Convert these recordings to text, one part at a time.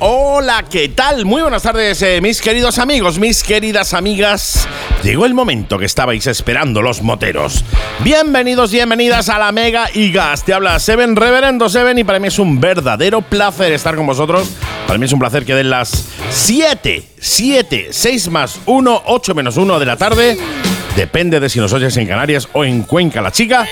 Hola, ¿qué tal? Muy buenas tardes, eh, mis queridos amigos, mis queridas amigas. Llegó el momento que estabais esperando los moteros. Bienvenidos, bienvenidas a la Mega y Gas. Te habla Seven Reverendo Seven y para mí es un verdadero placer estar con vosotros. Para mí es un placer que den las 7, 7, 6 más 1, 8 menos 1 de la tarde. Depende de si nos oyes en Canarias o en Cuenca la chica.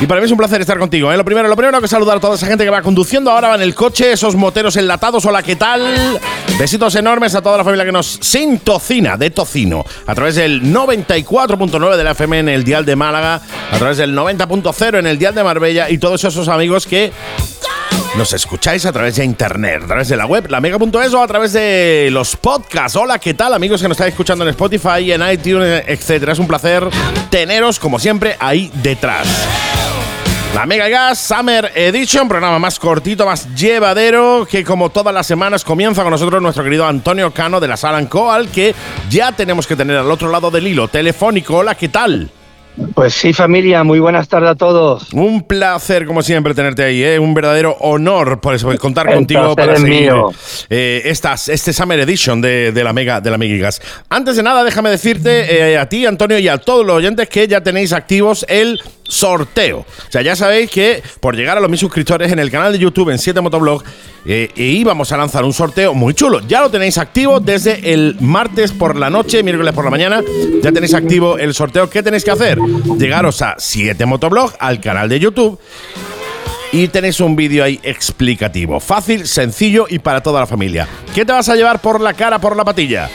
Y para mí es un placer estar contigo. ¿eh? Lo primero, lo primero que saludar a toda esa gente que va conduciendo ahora va en el coche, esos moteros enlatados. Hola, ¿qué tal? Besitos enormes a toda la familia que nos sintocina de tocino a través del 94.9 de la FM en el dial de Málaga, a través del 90.0 en el dial de Marbella y todos esos amigos que nos escucháis a través de internet, a través de la web, la mega.es o a través de los podcasts. Hola, ¿qué tal, amigos que nos estáis escuchando en Spotify, en iTunes, etcétera? Es un placer teneros, como siempre, ahí detrás. La Mega Gas Summer Edition, programa más cortito, más llevadero, que como todas las semanas comienza con nosotros nuestro querido Antonio Cano de la Sala Coal, que ya tenemos que tener al otro lado del hilo telefónico. Hola, ¿qué tal? Pues sí, familia, muy buenas tardes a todos. Un placer, como siempre, tenerte ahí, ¿eh? un verdadero honor por eso, contar El contigo para es seguir mío. eh, estas, este Summer Edition de, de la Mega de la. Antes de nada, déjame decirte eh, a ti, Antonio, y a todos los oyentes que ya tenéis activos el sorteo. O sea, ya sabéis que por llegar a los mil suscriptores en el canal de YouTube en 7 Motoblog eh, e íbamos a lanzar un sorteo muy chulo. Ya lo tenéis activo desde el martes por la noche, miércoles por la mañana. Ya tenéis activo el sorteo. ¿Qué tenéis que hacer? Llegaros a 7 Motoblog, al canal de YouTube. Y tenéis un vídeo ahí explicativo. Fácil, sencillo y para toda la familia. ¿Qué te vas a llevar por la cara, por la patilla?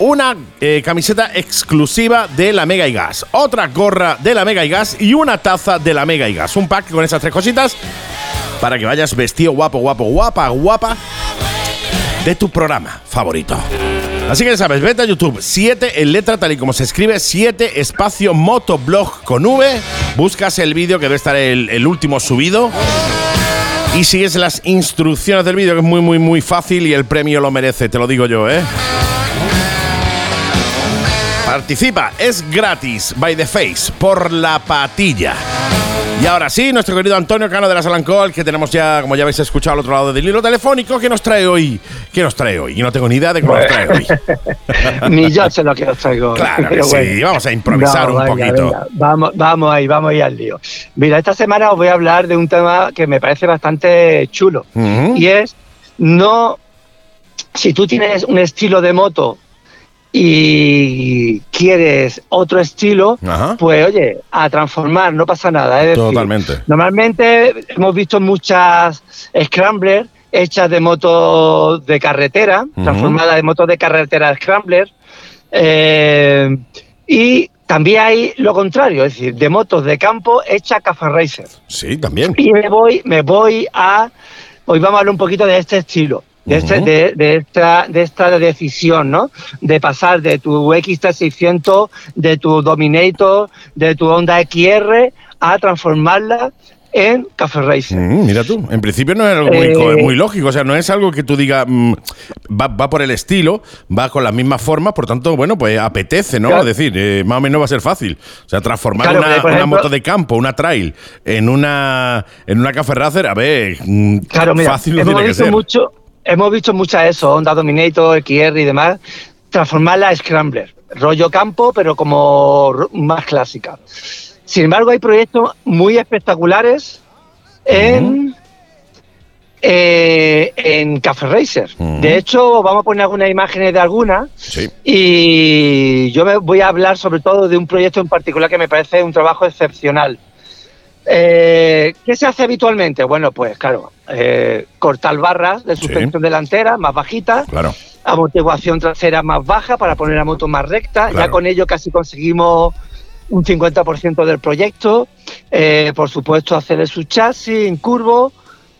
Una eh, camiseta exclusiva de la Mega y Gas, otra gorra de la Mega y Gas y una taza de la Mega y Gas. Un pack con esas tres cositas para que vayas vestido guapo, guapo, guapa, guapa de tu programa favorito. Así que ya sabes, vete a YouTube, 7 en letra tal y como se escribe, 7 espacio motoblog con V. Buscas el vídeo que debe estar el, el último subido. Y sigues las instrucciones del vídeo, que es muy, muy, muy fácil y el premio lo merece, te lo digo yo, ¿eh? Participa, es gratis, by the face, por la patilla. Y ahora sí, nuestro querido Antonio Cano de la Salancol, que tenemos ya, como ya habéis escuchado al otro lado del hilo telefónico, ¿qué nos trae hoy? ¿Qué nos trae hoy? Y no tengo ni idea de qué nos trae hoy. Ni yo sé lo que os traigo. Claro que sí, bueno. vamos a improvisar No, un venga, poquito. venga. Vamos, vamos ahí, vamos ahí al lío. Mira, esta semana os voy a hablar de un tema que me parece bastante chulo. Y es, no, si tú tienes un estilo de moto y quieres otro estilo, Ajá. pues oye, a transformar, no pasa nada. Es decir, Totalmente. Normalmente hemos visto muchas scramblers hechas de motos de carretera, transformadas de motos de carretera scrambler. eh, y también hay lo contrario, es decir, de motos de campo hechas Cafe Racer. Sí, también. Y me voy, me voy a. Hoy vamos a hablar un poquito de este estilo. De, este- de, de esta, de esta decisión, ¿no? De pasar de tu XT600, de tu Dominator, de tu Honda XR, a transformarla en Café Racer. Mm, mira tú, en principio no es algo muy, Eh, muy lógico, o sea, no es algo que tú digas, mm, va, va por el estilo, va con las mismas formas, por tanto, bueno, pues apetece, ¿no? Claro. Es decir, eh, más o menos va a ser fácil. O sea, transformar Claro, una, porque, por una ejemplo- moto de campo, una trail, en una en una Café Racer, a ver, mm, Claro, mira, fácil no hemos, tiene que visto ser. mucho, hemos visto muchas eso, Honda Dominator, XR y demás, transformarla a Scrambler, rollo campo, pero como más clásica. Sin embargo, hay proyectos muy espectaculares en, eh, en Café Racer. De hecho, vamos a poner algunas imágenes de algunas Sí. y yo me voy a hablar sobre todo de un proyecto en particular que me parece un trabajo excepcional. Eh, ¿Qué se hace habitualmente? Bueno, pues claro, eh, cortar barras de Sí. suspensión delantera más bajitas, Claro. amortiguación trasera más baja para poner la moto más recta. Claro. Ya con ello casi conseguimos un 50% del proyecto. Eh, por supuesto, hacer su chasis en curvo,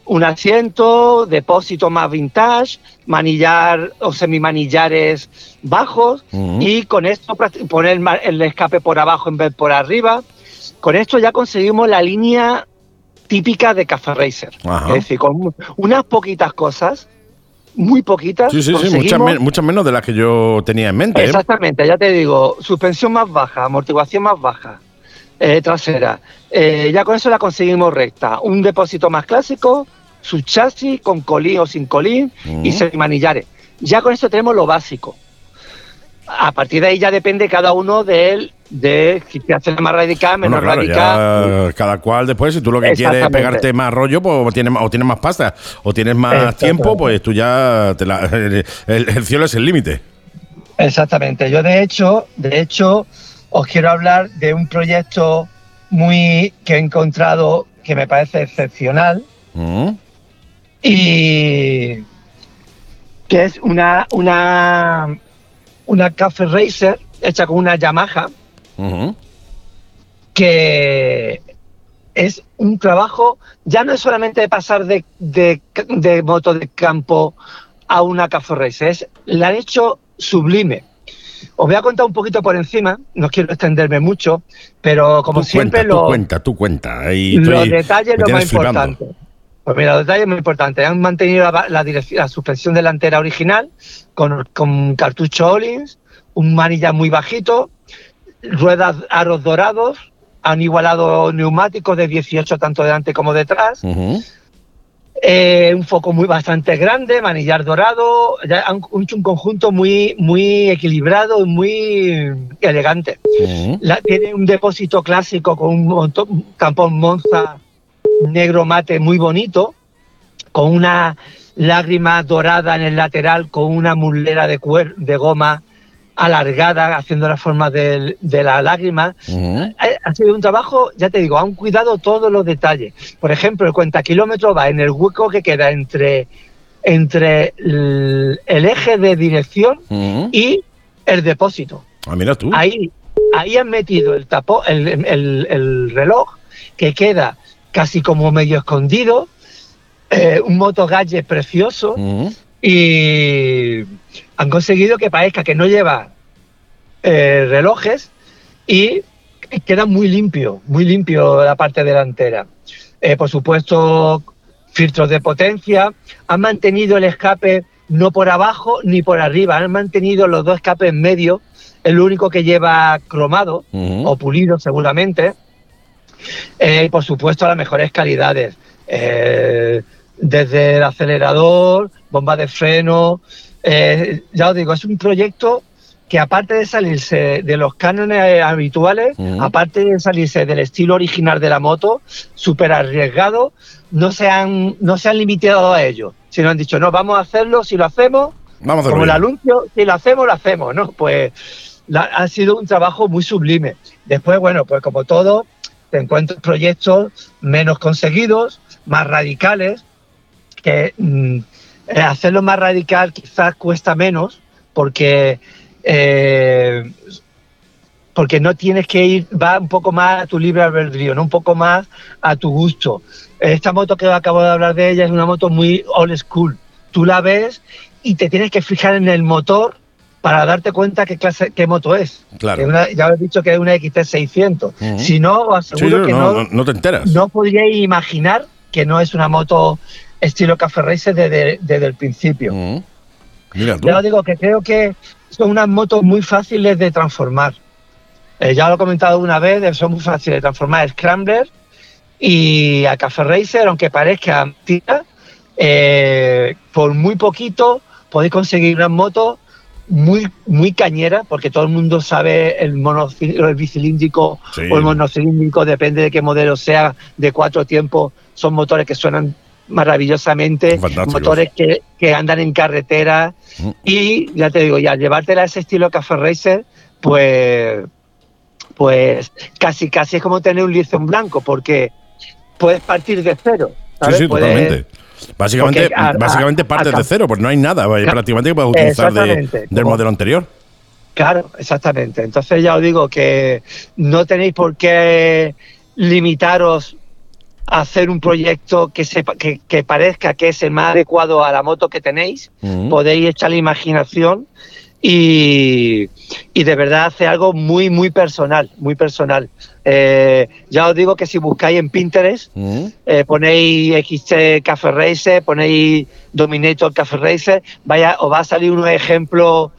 un asiento, depósito más vintage, manillar o semimanillares bajos y con esto poner el escape por abajo en vez por arriba. Con esto ya conseguimos la línea típica de Café Racer. Ajá. Es decir, con unas poquitas cosas, muy poquitas. Sí, sí, sí, muchas, menos de las que yo tenía en mente. ¿eh? Exactamente, ya te digo, suspensión más baja, amortiguación más baja, eh, trasera. Eh, ya con eso la conseguimos recta. Un depósito más clásico, su chasis con colín o sin colín y Ujú. semimanillares. Ya con esto tenemos lo básico. A partir de ahí ya depende cada uno de él, de si te hace más radical, Bueno, menos claro, radical. cada cual después, si tú lo que quieres es pegarte más rollo, pues o tienes, más- o tienes más pasta, o tienes más tiempo, pues tú ya, te la- el, el cielo es el límite. Exactamente. Yo de hecho, de hecho, os quiero hablar de un proyecto muy que he encontrado que me parece excepcional Mm. y que es una una una Cafe Racer hecha con una Yamaha Que es un trabajo, ya no es solamente pasar de, de, de moto de campo a una Racer, es, la han hecho sublime. Os voy a contar un poquito por encima, no quiero extenderme mucho, pero como tú siempre cuenta, lo, tú cuenta, tú cuenta. Ahí los detalles lo más flipando. importante. Pues mira, los detalles muy importantes. Han mantenido la, la la suspensión delantera original con, con cartucho Ollins, un manillar muy bajito, ruedas aros dorados, han igualado neumáticos de 18 tanto delante como detrás, eh, un foco muy bastante grande, manillar dorado, ya han hecho un conjunto muy, muy equilibrado y muy elegante. La- tiene un depósito clásico con un, montón- un tampón Monza negro mate muy bonito, con una lágrima dorada en el lateral, con una mulera de, cuer- de goma alargada, haciendo la forma del- de la lágrima. Ujú. Ha, ha sido un trabajo, ya te digo, han cuidado todos los detalles. Por ejemplo, el cuenta kilómetros va en el hueco que queda entre, entre el, el eje de dirección y el depósito. Ah, mira tú. Ahí, ahí han metido el, tapo, el, el- el reloj que queda casi como medio escondido, eh, un moto gadget precioso. Y han conseguido que parezca que no lleva eh, relojes y queda muy limpio, muy limpio la parte delantera. Eh, por supuesto, filtros de potencia, han mantenido el escape no por abajo ni por arriba, han mantenido los dos escapes en medio, el único que lleva cromado o pulido seguramente. Eh, y por supuesto las mejores calidades. Eh, desde el acelerador, bomba de freno. eh, ya os digo, es un proyecto que aparte de salirse de los cánones habituales, aparte de salirse del estilo original de la moto, súper arriesgado, no se, han, no se han limitado a ello, sino han dicho, no, vamos a hacerlo, si lo hacemos, Vamos a hacerlo como el anuncio, si lo hacemos, lo hacemos, ¿no? Pues la- ha sido un trabajo muy sublime. Después, bueno, pues como todo, te encuentras proyectos menos conseguidos, más radicales, que mm, eh, hacerlo más radical quizás cuesta menos, porque eh, porque no tienes que ir, va un poco más a tu libre albedrío, ¿no? un poco más a tu gusto. Esta moto que acabo de hablar de ella es una moto muy old school. Tú la ves y te tienes que fijar en el motor para darte cuenta qué clase, qué moto es. Claro. Una- ya he dicho que es una XT600. Ujú. Si no, os aseguro sí, que no, no, no- no te enteras. no podríais imaginar que no es una moto estilo Café Racer desde, desde el principio. Ujú. Mira tú. Ya digo que creo que son unas motos muy fáciles de transformar. Eh, ya lo he comentado una vez, son muy fáciles de transformar a Scrambler y a Café Racer, aunque parezca mentira, eh, por muy poquito podéis conseguir unas motos muy, muy cañeras, porque todo el mundo sabe el, el bicilíndrico Sí. o el monocilíndrico, depende de qué modelo sea, de cuatro tiempos, son motores que suenan maravillosamente, motores que, que andan en carretera Mm. y ya te digo, ya llevártela a ese estilo Café Racer, pues, pues casi casi es como tener un lienzo en blanco, porque puedes partir de cero. Sí, ¿sabes? sí, Puedes- totalmente. Básicamente, a- básicamente a- partes a- de cero, pues no hay nada prácticamente que puedes utilizar de- del modelo anterior. Claro, exactamente. Entonces ya os digo que no tenéis por qué limitaros hacer un proyecto que, sepa, que, que parezca que es el más adecuado a la moto que tenéis. Ujú. Podéis echar la imaginación y, y de verdad hacer algo muy, muy personal, muy personal. Eh, ya os digo que si buscáis en Pinterest, Ujú. eh, ponéis XT Café Racer, ponéis Dominator Café Racer, vaya, os va a salir unos ejemplos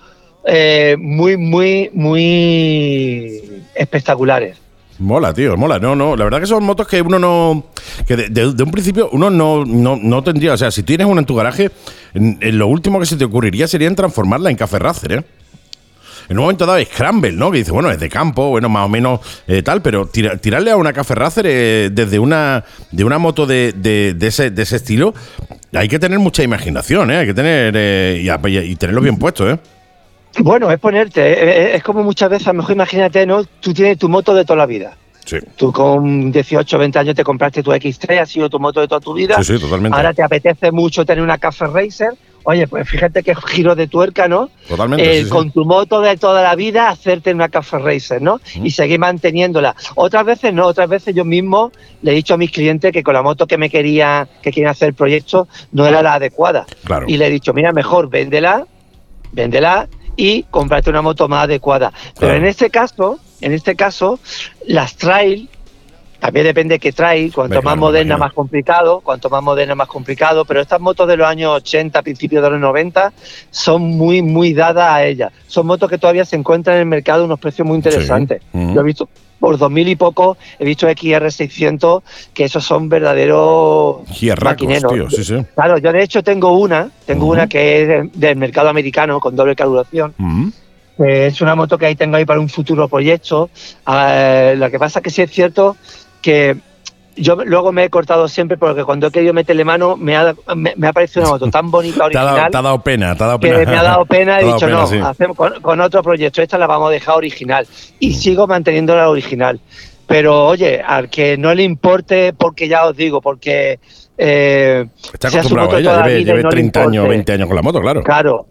eh, muy, muy, muy espectaculares. Mola, tío, mola. No, no, la verdad que son motos que uno no. que de, un principio uno no, no, no tendría. O sea, si tienes una en tu garaje, lo último que se te ocurriría sería transformarla en café racer, ¿eh? En un momento dado es Scramble, ¿no? Que dice, bueno, es de campo, bueno, más o menos eh, tal, pero tira- tirarle a una café racer eh, desde una, de una moto de, de- de ese, de ese estilo, hay que tener mucha imaginación, ¿eh? Hay que tener. eh, y, y tenerlo bien puesto, ¿eh? Bueno, es ponerte, eh, es como muchas veces, a lo mejor imagínate, ¿no? Tú tienes tu moto de toda la vida. Sí. Tú con 18 20 años te compraste tu X3, ha sido tu moto de toda tu vida. Sí, sí, totalmente. Ahora te apetece mucho tener una Café Racer. Oye, pues fíjate qué giro de tuerca, ¿no? Totalmente. Eh, sí. Con tu moto de toda la vida, hacerte una Café Racer, ¿no? Y seguir manteniéndola. Otras veces no, otras veces yo mismo le he dicho a mis clientes que con la moto que me quería, que quieren hacer el proyecto, no era la adecuada. Claro. Y le he dicho, mira, mejor véndela, véndela y cómprate una moto más adecuada. Pero en este caso, en este caso, las trail, también depende de qué trail, cuanto más claro, moderna, más complicado, cuanto más moderna, más complicado, pero estas motos de los años 80, principios de los 90, son muy, muy dadas a ellas. Son motos que todavía se encuentran en el mercado a unos precios muy interesantes. Ujú. Yo he visto por 2.000 y poco, he visto XR600, que esos son verdaderos maquineros. tío, sí, sí. Claro, yo de hecho tengo una, tengo una que es de- del mercado americano con doble carburación. Es una moto que ahí tengo ahí para un futuro proyecto. Eh, lo que pasa es que sí es cierto que yo luego me he cortado siempre porque cuando he querido meterle mano me ha, me, me ha parecido una moto tan bonita, Te ha, original. dado, te ha dado pena, te ha dado que pena. me ha dado pena, he ha dado dicho pena, no, sí. hacemos con, con otro proyecto, esta la vamos a dejar original y sigo manteniendo la original. Pero oye, al que no le importe, porque ya os digo, porque eh, Está acostumbrado a ella, lleve, y lleve no le 30 años, importe. 20 años con la moto, claro. Claro.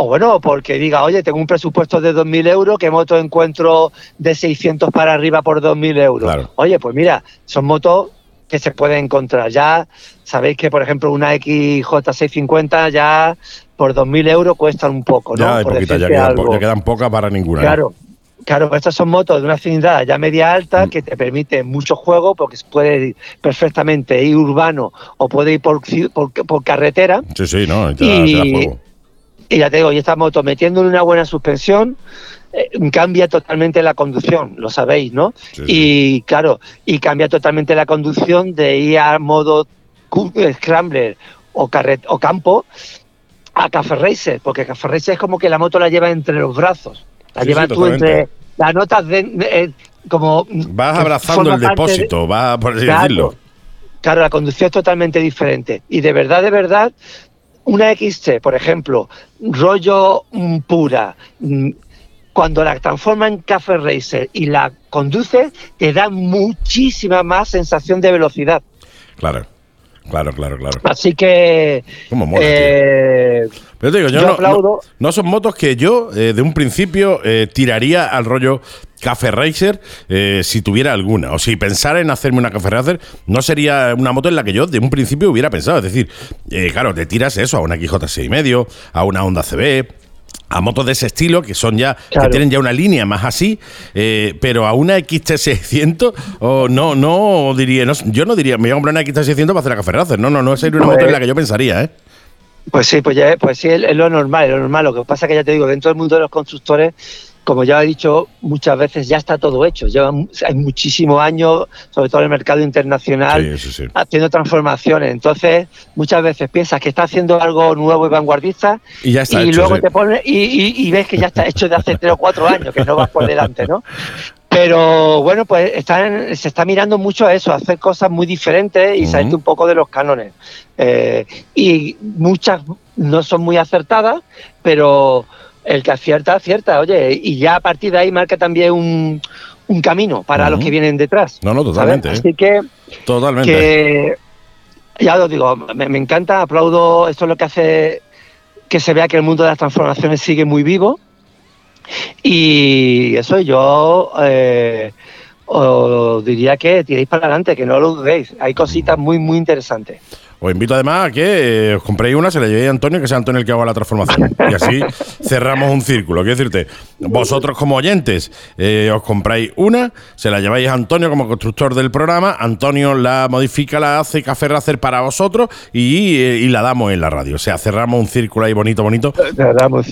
O bueno, porque diga, oye, tengo un presupuesto de 2.000 euros, ¿qué moto encuentro de 600 para arriba por 2.000 euros? Claro. Oye, pues mira, son motos que se pueden encontrar. Ya sabéis que, por ejemplo, una XJ650 ya por 2.000 euros cuestan un poco, ¿no? Ya por ya quedan, po- algo. ya quedan pocas para ninguna. ¿eh? Claro, claro, estas son motos de una cilindrada ya media alta Mm. que te permiten mucho juego porque se puede ir perfectamente ir urbano o puede ir por, por, por carretera. Sí, sí, no, Y- te da juego. Y ya te digo, y esta moto metiéndole una buena suspensión eh, cambia totalmente la conducción, lo sabéis, ¿no? Sí, Y claro, y cambia totalmente la conducción de ir a modo eh, scrambler o, carret o campo a Café Racer, porque Café Racer es como que la moto la lleva entre los brazos, la Sí, lleva tú totalmente. entre las notas de, eh, como Vas abrazando el parte de- depósito, vas, por así Claro. decirlo. Claro, la conducción es totalmente diferente. Y de verdad, de verdad, una XT, por ejemplo, rollo mm, pura, mm, cuando la transforma en Café Racer y la conduce, te da muchísima más sensación de velocidad. Claro, claro, claro, claro. Así que. Cómo mola, tío. eh, Pero te digo, yo, yo no, aplaudo. no, no son motos que yo eh, de un principio eh, tiraría al rollo Café Racer eh, si tuviera alguna. O si pensara en hacerme una Café Racer, no sería una moto en la que yo de un principio hubiera pensado. Es decir, eh, claro, te tiras eso a una XJ6,5, a una Honda CB. A motos de ese estilo, que son ya, que tienen ya una línea más así, eh, pero a una XT600, o no, no diría, no, yo no diría, me voy a comprar una XT600 para hacer la Café Racer. No, no, no sería una Pues- moto en la que yo pensaría, ¿eh? Pues sí, pues ya, pues sí, es, es lo normal, es lo normal. Lo que pasa es que ya te digo, dentro del mundo de los constructores, como ya he dicho muchas veces, ya está todo hecho. Llevan hay muchísimos años, sobre todo en el mercado internacional, Sí, sí, sí. haciendo transformaciones. Entonces, muchas veces piensas que está haciendo algo nuevo y vanguardista Y ya está y hecho, luego sí. te pones y, y- y ves que ya está hecho de hace tres o cuatro años, que no vas por delante, ¿no? Pero bueno, pues están, se está mirando mucho a eso, a hacer cosas muy diferentes y salirte un poco de los cánones. Eh, y muchas no son muy acertadas, pero el que acierta, acierta, oye, y ya a partir de ahí marca también un, un camino para los que vienen detrás. No, no, totalmente. ¿eh? Así que Totalmente. que ya os digo, me, me encanta, aplaudo, esto es lo que hace que se vea que el mundo de las transformaciones sigue muy vivo. Y eso yo eh, os diría que tiréis para adelante, que no lo dudéis. Hay cositas muy, muy interesantes. Os invito además a que eh, os compréis una, se la llevéis a Antonio, que sea Antonio el que haga la transformación. y así cerramos un círculo. Quiero decirte, vosotros como oyentes eh, os compráis una, se la lleváis a Antonio como constructor del programa, Antonio la modifica, la hace Café Racer para vosotros y, eh, y la damos en la radio. O sea, cerramos un círculo ahí bonito, bonito.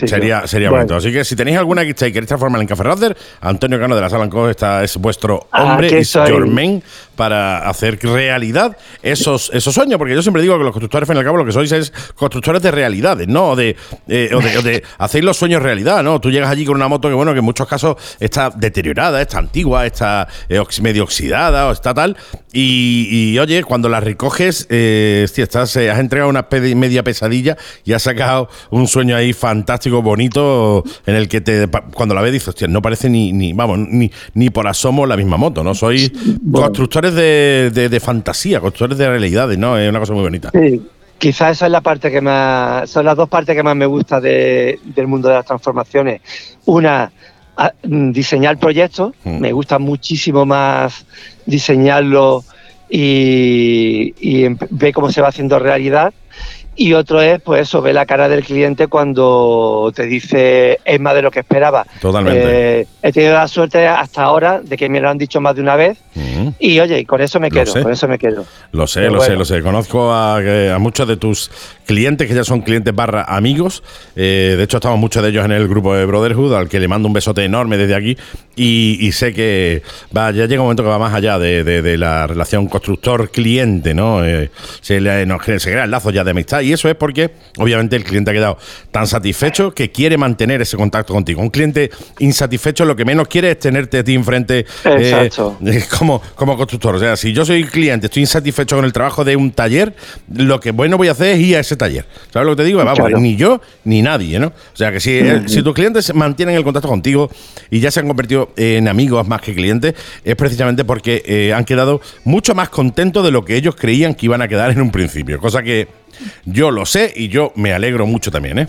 Sería, sería bonito. Así que si tenéis alguna que queréis transformar en Café Racer, Antonio Cano de la Sala está, es vuestro Ah, hombre, que es your man para hacer realidad esos, esos sueños. Porque yo siempre digo que los constructores, al fin y al cabo, lo que sois es constructores de realidades, ¿no? O de, eh, o de, o de hacéis los sueños realidad, ¿no? Tú llegas allí con una moto que, bueno, que en muchos casos está deteriorada, está antigua, está eh, medio oxidada o está tal. Y, y, oye, cuando la recoges, eh, hostia, estás, eh, has entregado una media pesadilla y has sacado un sueño ahí fantástico, bonito, en el que te cuando la ves dices, hostia, no parece ni, ni vamos, ni, ni por asomo la misma moto, ¿no? Sois constructores de, de- de fantasía, constructores de realidades, ¿no? Es una cosa muy bonita. Sí, quizás esa es la parte que más, son las dos partes que más me gusta de- del mundo de las transformaciones. Una, a- mm, diseñar proyectos, Mm. me gusta muchísimo más diseñarlo y, y em- ver cómo se va haciendo realidad. Y otro es, pues eso, ver la cara del cliente cuando te dice es más de lo que esperaba. Totalmente. Eh, he tenido la suerte hasta ahora de que me lo han dicho más de una vez y oye, con eso me Lo quedo, sé. con eso me quedo. Lo sé, Pero lo sé, lo sé. Conozco a, que- a muchos de tus clientes que ya son clientes barra amigos. Eh, de hecho, estamos muchos de ellos en el grupo de Brotherhood, al que le mando un besote enorme desde aquí. Y, y sé que va, ya llega un momento que va más allá de, de- de la relación constructor-cliente, ¿no? Eh, se, le, nos se crean lazos ya de amistad. Y eso es porque, obviamente, el cliente ha quedado tan satisfecho que quiere mantener ese contacto contigo. Un cliente insatisfecho lo que menos quiere es tenerte a ti enfrente eh, Exacto. como, como constructor. O sea, si yo soy cliente, estoy insatisfecho con el trabajo de un taller, lo que bueno voy a hacer es ir a ese taller. ¿Sabes lo que te digo? Vamos, Claro. ni yo ni nadie, ¿no? O sea, que si, eh, si tus clientes mantienen el contacto contigo y ya se han convertido en amigos más que clientes, es precisamente porque eh, han quedado mucho más contentos de lo que ellos creían que iban a quedar en un principio. Cosa que yo lo sé y yo me alegro mucho también, ¿eh?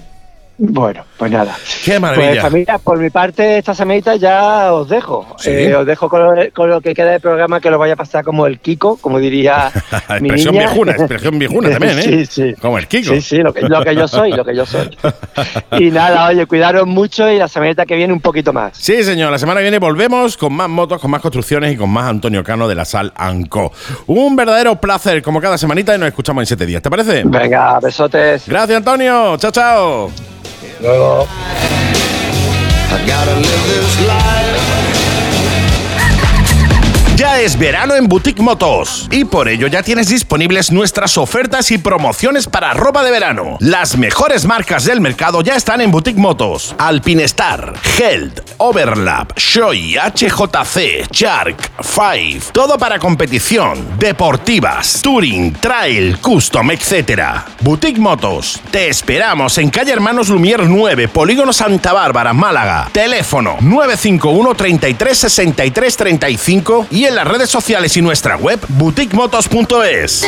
Bueno, pues nada. ¡Qué maravilla! Pues familia, por mi parte, esta semanita ya os dejo. Sí. Eh, os dejo con lo, con lo que queda del programa, que lo vaya a pasar como el Kiko, como diría mi expresión niña. viejuna, expresión viejuna también, ¿eh? Sí, sí. Como el Kiko. Sí, sí, lo que, lo que yo soy, lo que yo soy. Y nada, oye, cuidaros mucho y la semanita que viene un poquito más. Sí, señor. La semana que viene volvemos con más motos, con más construcciones y con más Antonio Cano de la Sal Anco. Un verdadero placer, como cada semanita, y nos escuchamos en siete días. ¿Te parece? Venga, besotes. Gracias, Antonio. Chao, chao. I gotta live this life. Ya es verano en Boutique Motos y por ello ya tienes disponibles nuestras ofertas y promociones para ropa de verano. Las mejores marcas del mercado ya están en Boutique Motos. Alpinestar, Held, Overlap, Shoei, HJC, Shark, Five. Todo para competición, deportivas, touring, trail, custom, etc. Boutique Motos. Te esperamos en calle Hermanos Lumier 9, Polígono Santa Bárbara, Málaga. Teléfono 951 33 63 35 y en las redes sociales y nuestra web boutiquemotos.es.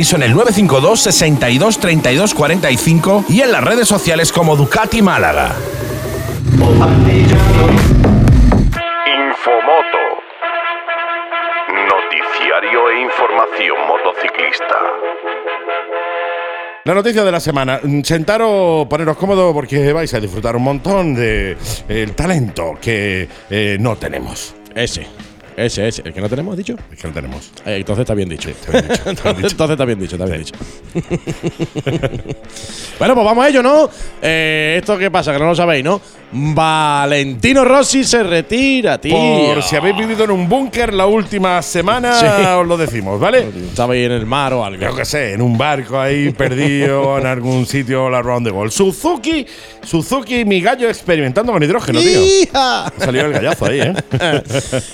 en el 952 62 32 45 y en las redes sociales como Ducati Málaga. Infomoto. Noticiario e información motociclista. La noticia de la semana. Mm, Sentaros, poneros cómodos porque vais a disfrutar un montón de eh, el talento que eh, no tenemos. Ese. Ese, ese. El que no tenemos, dicho. Es que no tenemos. Eh, entonces está bien dicho. está bien dicho, está bien dicho. entonces está bien dicho, está bien dicho. bueno, pues vamos a ello, ¿no? Eh, esto qué pasa, que no lo sabéis, ¿no? Valentino Rossi se retira, tío. Por si habéis vivido en un búnker la última semana, Sí. os lo decimos, ¿vale? Estaba ahí en el mar o algo. Yo qué sé, en un barco ahí perdido en algún sitio la round de gol. Suzuki, Suzuki, mi gallo experimentando con hidrógeno, tío. ¡Hija! Ha salido el gallazo ahí, ¿eh?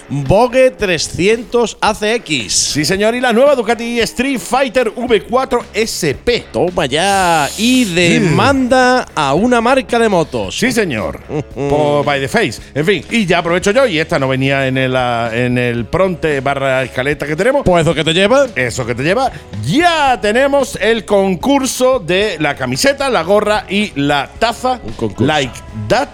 Vogue 300 ACX. Sí, señor, y la nueva Ducati Street Fighter V4 SP. Toma ya. Y demanda a una marca de motos. Sí, señor. Por by the face. En fin, y ya aprovecho yo, y esta no venía en el, ah, en el pronte barra escaleta que tenemos. Pues eso que te lleva. Eso que te lleva. Ya tenemos el concurso de la camiseta, la gorra y la taza. Un concurso. Like that.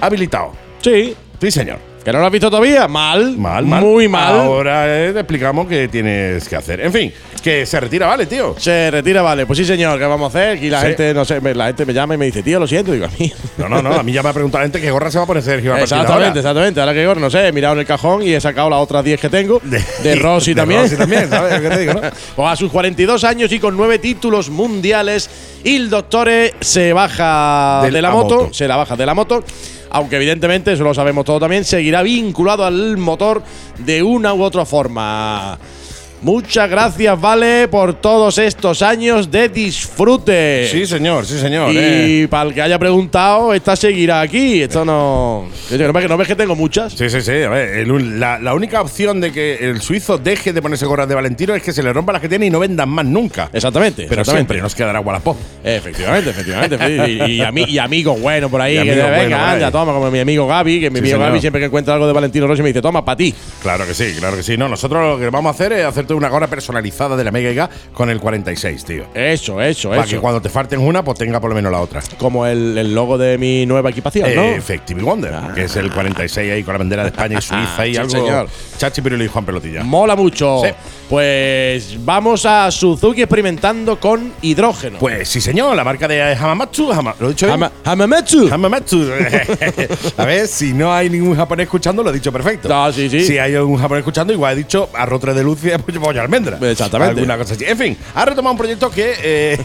Habilitado. Sí. Sí, señor. ¿Que no lo has visto todavía? Mal. Mal, mal. Muy mal. Ahora eh, te explicamos qué tienes que hacer. En fin, que se retira, ¿vale, tío? Se retira, vale. Pues sí, señor, ¿qué vamos a hacer? Y la Sí. gente, no sé, me- la gente me llama y me dice, tío, lo siento. Digo, a mí. No, no, no. A mí ya me ha preguntado la gente qué gorra se va a poner Sergio de Exactamente, ahora. exactamente. Ahora que no sé, he mirado en el cajón y he sacado las otras 10 que tengo. De, Rossi de también. Rossi también, ¿sabes que te digo, no? Pues a sus 42 años y con 9 títulos mundiales, el doctore se baja Del- de la moto, moto. se la baja de la moto. Aunque evidentemente, eso lo sabemos todo también, seguirá vinculado al motor de una u otra forma. Muchas gracias, Vale, por todos estos años de disfrute. Sí, señor, sí, señor. eh. Y para el que haya preguntado, esta seguirá aquí. Esto no. No ves que, no ves que tengo muchas. Sí, sí, sí. A ver, el la, la única opción de que el suizo deje de ponerse gorras de Valentino es que se le rompa las que tiene y no vendan más nunca. Exactamente. Pero exactamente. siempre nos quedará Wallapop. Efectivamente, efectivamente. y, y, ami- y amigos buenos por ahí. Y que venga, ahí. anda, toma, como mi amigo Gaby, que mi Sí, amigo señor. Gaby siempre que encuentra algo de Valentino Rossi me dice, toma, para ti. Claro que sí, claro que sí. No, nosotros lo que vamos a hacer es hacerte una gorra personalizada de la Mega Giga con el 46, tío. Eso, eso, Para que eso. cuando te falten una, pues tenga por lo menos la otra. Como el, el logo de mi nueva equipación, ¿no? Effective Wonder, que es el 46 ahí con la bandera de España y Suiza y sí, algo. señor. Chachi Piruli y Juan Pelotilla. Mola mucho. Sí. Pues vamos a Suzuki experimentando con hidrógeno. Pues sí, señor, la marca de Hamamatsu. Hama- ¿Lo he dicho bien? Hama- Hamamatsu. Hamamatsu. a ver, si no hay ningún japonés escuchando, lo he dicho perfecto. No, sí, sí. Si hay un japonés escuchando, igual he dicho arroz de luz y pollo pollo almendra. Exactamente. Alguna cosa así. En fin, ha retomado un proyecto que, eh,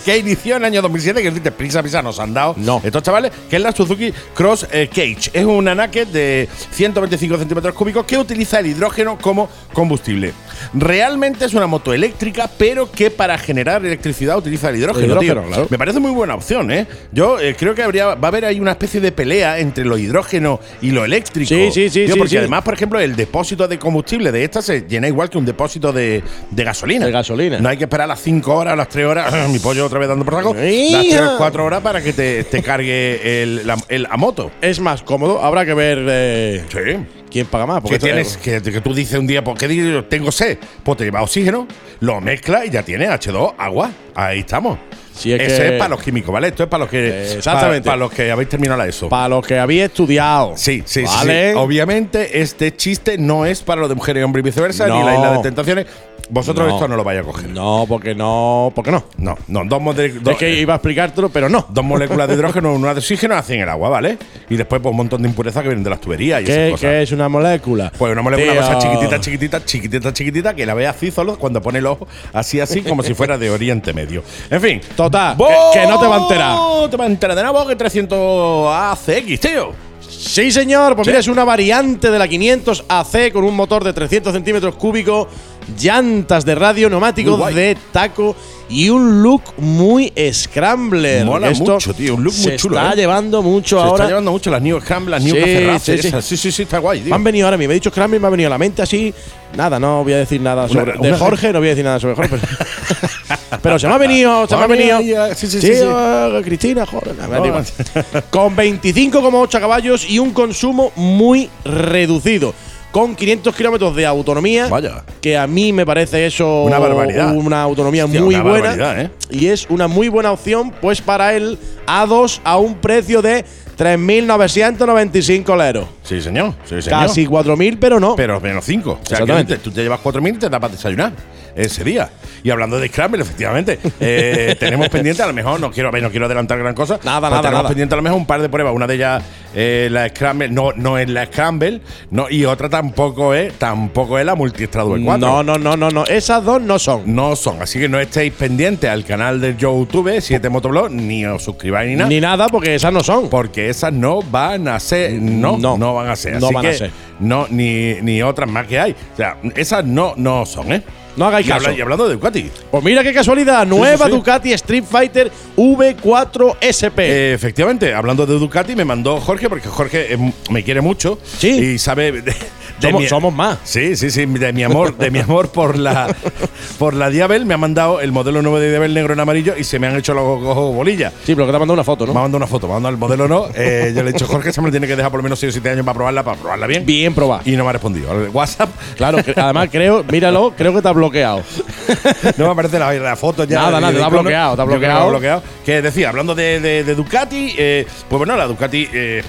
que inició en el año 2007, que decirte, prisa, prisa nos han dado No. estos chavales, que es la Suzuki Cross eh, Cage. Es una naked de 125 centímetros cúbicos que utiliza el hidrógeno como combustible. Realmente es una moto eléctrica, pero que para generar electricidad utiliza el hidrógeno. El hidrógeno, tío. claro. Me parece muy buena opción, ¿eh? Yo eh, creo que habría, va a haber ahí una especie de pelea entre lo hidrógeno y lo eléctrico. Sí, sí, sí, Tío, sí, Porque sí. además, por ejemplo, el depósito de combustible de esta se llena igual que un depósito de, de gasolina. De gasolina. No hay que esperar las 5 horas, las 3 horas, mi pollo otra vez dando por saco, las ¡Hija! 3 4 horas para que te, te cargue el, la, el- moto. Es más cómodo. Habrá que ver eh, Sí. Quién paga más. Porque Que, tienes, que, que tú dices un día, ¿por qué digo, tengo sed? Pues te lleva oxígeno, lo mezclas y ya tienes H2, agua. Ahí estamos. Si es Ese que- es para los químicos, ¿vale? Esto es para los que. Exactamente. Para, los que habéis terminado la ESO. Para los que había estudiado. Sí, sí, sí, ¿Vale? sí. Obviamente, este chiste no es para los de mujeres y hombres y viceversa, No. ni la isla de tentaciones. Vosotros No. esto no lo vais a coger. No, porque no. Porque no. No, no. Dos, dos- es que iba a explicártelo, pero no. dos moléculas de hidrógeno, una de oxígeno hacen el agua, ¿vale? Y después, pues, un montón de impurezas que vienen de las tuberías y esas ¿Qué, cosas. qué es una molécula? Pues una molécula, Tío. cosa chiquitita, chiquitita, chiquitita, chiquitita, que la ve así solo cuando pone el ojo así, así, como si fuera de Oriente Medio. En fin. Total, ¡Bo- que- que no te va a enterar. No te va a enterar de nada, que 300 ACX, tío. Sí, señor. Pues Sí. mira, es una variante de la 500 AC con un motor de 300 centímetros cúbicos, llantas de radio, neumáticos de taco y un look muy scrambler. Mola Esto mucho, tío, un look muy se chulo, está ¿eh? llevando mucho Se ahora. está llevando mucho las New Scram, las New Sí, Café sí, sí. sí, sí, sí, está guay, Me han venido ahora a mí, me ha dicho Scramble y me ha venido a la mente así. Nada, no voy a decir nada sobre. de una- Jorge no voy a decir nada sobre Jorge. Pero, pero se me ha venido, se me ha venido. sí, sí, sí, sí. eh, Cristina, Jorge. No. Con 25,8 caballos y un consumo muy reducido. Con 500 kilómetros de autonomía. Vaya. Que a mí me parece eso. Una barbaridad. Una autonomía Hostia, muy una buena. ¿eh? Y es una muy buena opción, pues para el A2 a un precio de 3.995 euros. Sí, señor. Sí, señor. Casi 4.000, pero no. Pero menos 5. O sea, Exactamente. que tú te llevas 4.000 y te da para desayunar ese día. Y hablando de Scramble, efectivamente, eh, tenemos pendiente, a lo mejor, no quiero, a ver, no quiero adelantar gran cosa. Nada, nada, Tenemos nada. pendiente a lo mejor un par de pruebas. Una de ellas, eh, la Scramble, no, no es la Scramble, no, y otra tampoco es, tampoco es la Multistrada V4. no, no, no, no, no. Esas dos no son. No son, así que no estéis pendientes al canal de YouTube 7 Motoblog, ni os suscribáis ni nada. Ni nada, porque esas no son. Porque esas no van a ser, no, no, No. van a ser. No Así van a que ser. No, ni, ni otras más que hay. O sea, esas no, no son, ¿eh? No hagáis y, habla- caso. y hablando de Ducati, Pues mira qué casualidad. Nueva sí. Ducati Street Fighter V4 SP. eh, efectivamente, hablando de Ducati, me mandó Jorge, porque Jorge eh, me quiere mucho. Sí. Y sabe. De, somos, mi- somos más. Sí, sí, sí, de mi amor, de mi amor por la por la Diabel, me ha mandado el modelo nuevo de Diabel negro en amarillo y se me han hecho los ojos bolillas. Sí, pero que te ha mandado una foto, Me ha ¿no? mandado una foto, me ha mandado el modelo no. Eh, yo le he dicho, Jorge, se me lo tiene que dejar por lo menos 6 o 7 años para probarla, para probarla bien. Bien probada. Y no me ha respondido. WhatsApp, Claro, que- además creo, míralo, creo que te ha bloqueado. no me aparece la, la foto ya. Nada, nada, te ha bloqueado, te ha bloqueado. bloqueado. Que decía, hablando de, de- de Ducati, eh, pues bueno, la Ducati eh,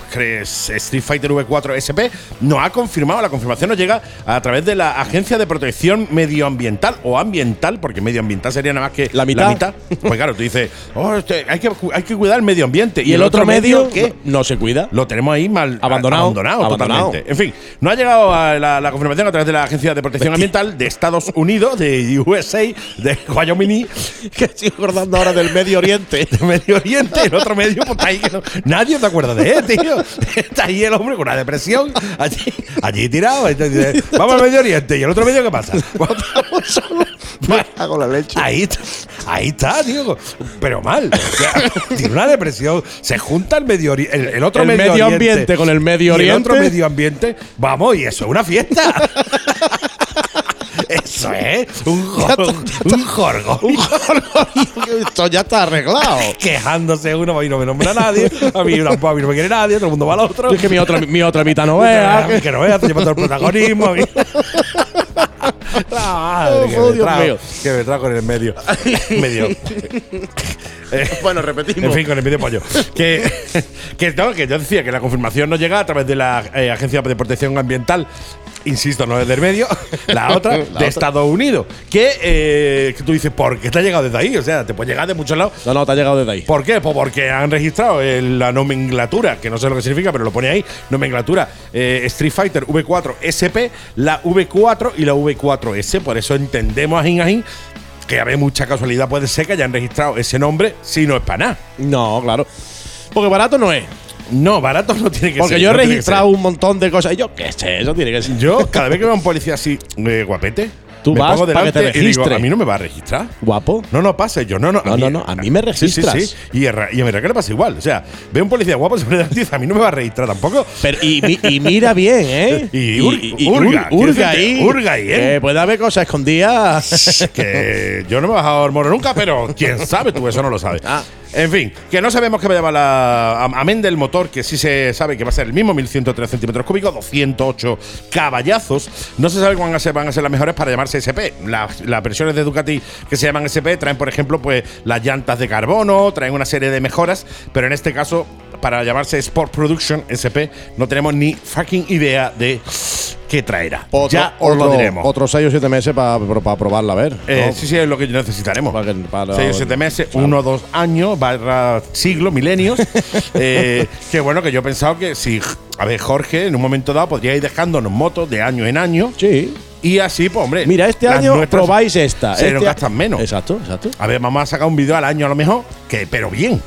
Street Fighter V4 SP nos ha confirmado, la confirmación nos llega a través de la Agencia de Protección Medioambiental o Ambiental, porque medioambiental sería nada más que La mitad. Pues claro, tú dices, oh, este, hay, que, hay que cuidar el medio ambiente. Y, el, otro medio, ¿qué? no, no se cuida. Lo tenemos ahí mal Abandonado. abandonado, Abandonado. totalmente. En fin, no ha llegado a la, la confirmación a través de la Agencia de Protección Ambiental de Estados Unidos, de USA, de Wyoming, que estoy acordando ahora del Medio Oriente. Medio Oriente, el otro medio, pues está ahí que no- nadie te acuerda de él, tío. Está ahí el hombre con una depresión, allí, allí tirado. Vamos al Medio Oriente, y el otro medio, ¿qué pasa? La leche. Ahí, está- ahí está, tío. Pero mal. O sea, tiene una depresión. Se junta el medio Ori- el, el otro El medio, medio Oriente ambiente con el Medio y el otro Oriente. medio ambiente. Vamos, y eso es una fiesta. eso es un, jor- un jorgo. Esto ya está arreglado. Quejándose uno, a mí no me nombra nadie. A mí, no- a mí no me quiere nadie. Todo el mundo va al otro. Yo es que mi otra, mi otra mitad no vea. que, que no veas, te lleva todo el protagonismo. a mí. Madre, que Oh, me trago-. Que me trago en el medio. medio. Eh, Bueno, repetimos. En fin, con el medio pollo. que, que, no, que yo decía que la confirmación no llega a través de la eh, Agencia de Protección Ambiental. Insisto, no es del medio, la otra de otra. Estados Unidos. Que, eh, que tú dices, ¿por qué te ha llegado desde ahí? O sea, te puede llegar de muchos lados. No, no, te ha llegado desde ahí. ¿Por qué? Pues porque han registrado eh, la nomenclatura, que no sé lo que significa, pero lo pone ahí, nomenclatura eh, Street Fighter V4 SP, la V4 y la V4S. Por eso entendemos ajín ajín que a ver, mucha casualidad puede ser que hayan registrado ese nombre si no es para nada. No, claro. Porque barato no es. No, barato no tiene que Porque ser. yo he no registrado un montón de cosas. Y yo, qué sé, eso tiene que ser. Yo, cada vez que veo a un policía así, eh, guapete, Tú me vas pongo para que te y digo, registre. a mí no me va a registrar. Guapo. No, no pasa, yo no, no. No, no, no, a mí me registras. Sí, sí, sí. Y, a y a mi Raquel le pasa igual. O sea, veo un policía guapo, se pone y a mí no me va a registrar tampoco. Pero, y, mi- y mira bien, ¿eh? Y ur- ur- hurga, quiero hurga decirte, ahí. ¿eh? Que puede haber cosas escondidas. que yo no me he bajado el moro nunca, pero quién sabe, tú eso no lo sabes. Ah. En fin, que no sabemos qué va a llevar la. am- Amén del motor, que sí se sabe que va a ser el mismo, 1103 centímetros cúbicos, 208 caballazos. No se sabe cuáles van a ser, van a ser las mejores para llamarse SP. Las, las versiones de Ducati que se llaman SP traen, por ejemplo, pues las llantas de carbono, traen una serie de mejoras, pero en este caso, para llamarse Sport Production SP, no tenemos ni fucking idea de qué traerá. ya os lo otro- diremos. Otros 6 o 7 meses para probarla, a ver. Eh, ¿no? Sí, sí, es lo que necesitaremos. Para que- para- 6 o 7 meses, claro. uno o dos años, barra siglo, milenios. eh, que bueno, que yo he pensado que si, a ver, Jorge, en un momento dado podría ir dejándonos motos de año en año. Sí. Y así, pues, hombre. Mira, este año probáis esta. Se este nos a- gastan menos. Exacto, exacto. A ver, vamos a sacar un vídeo al año a lo mejor, que, pero bien.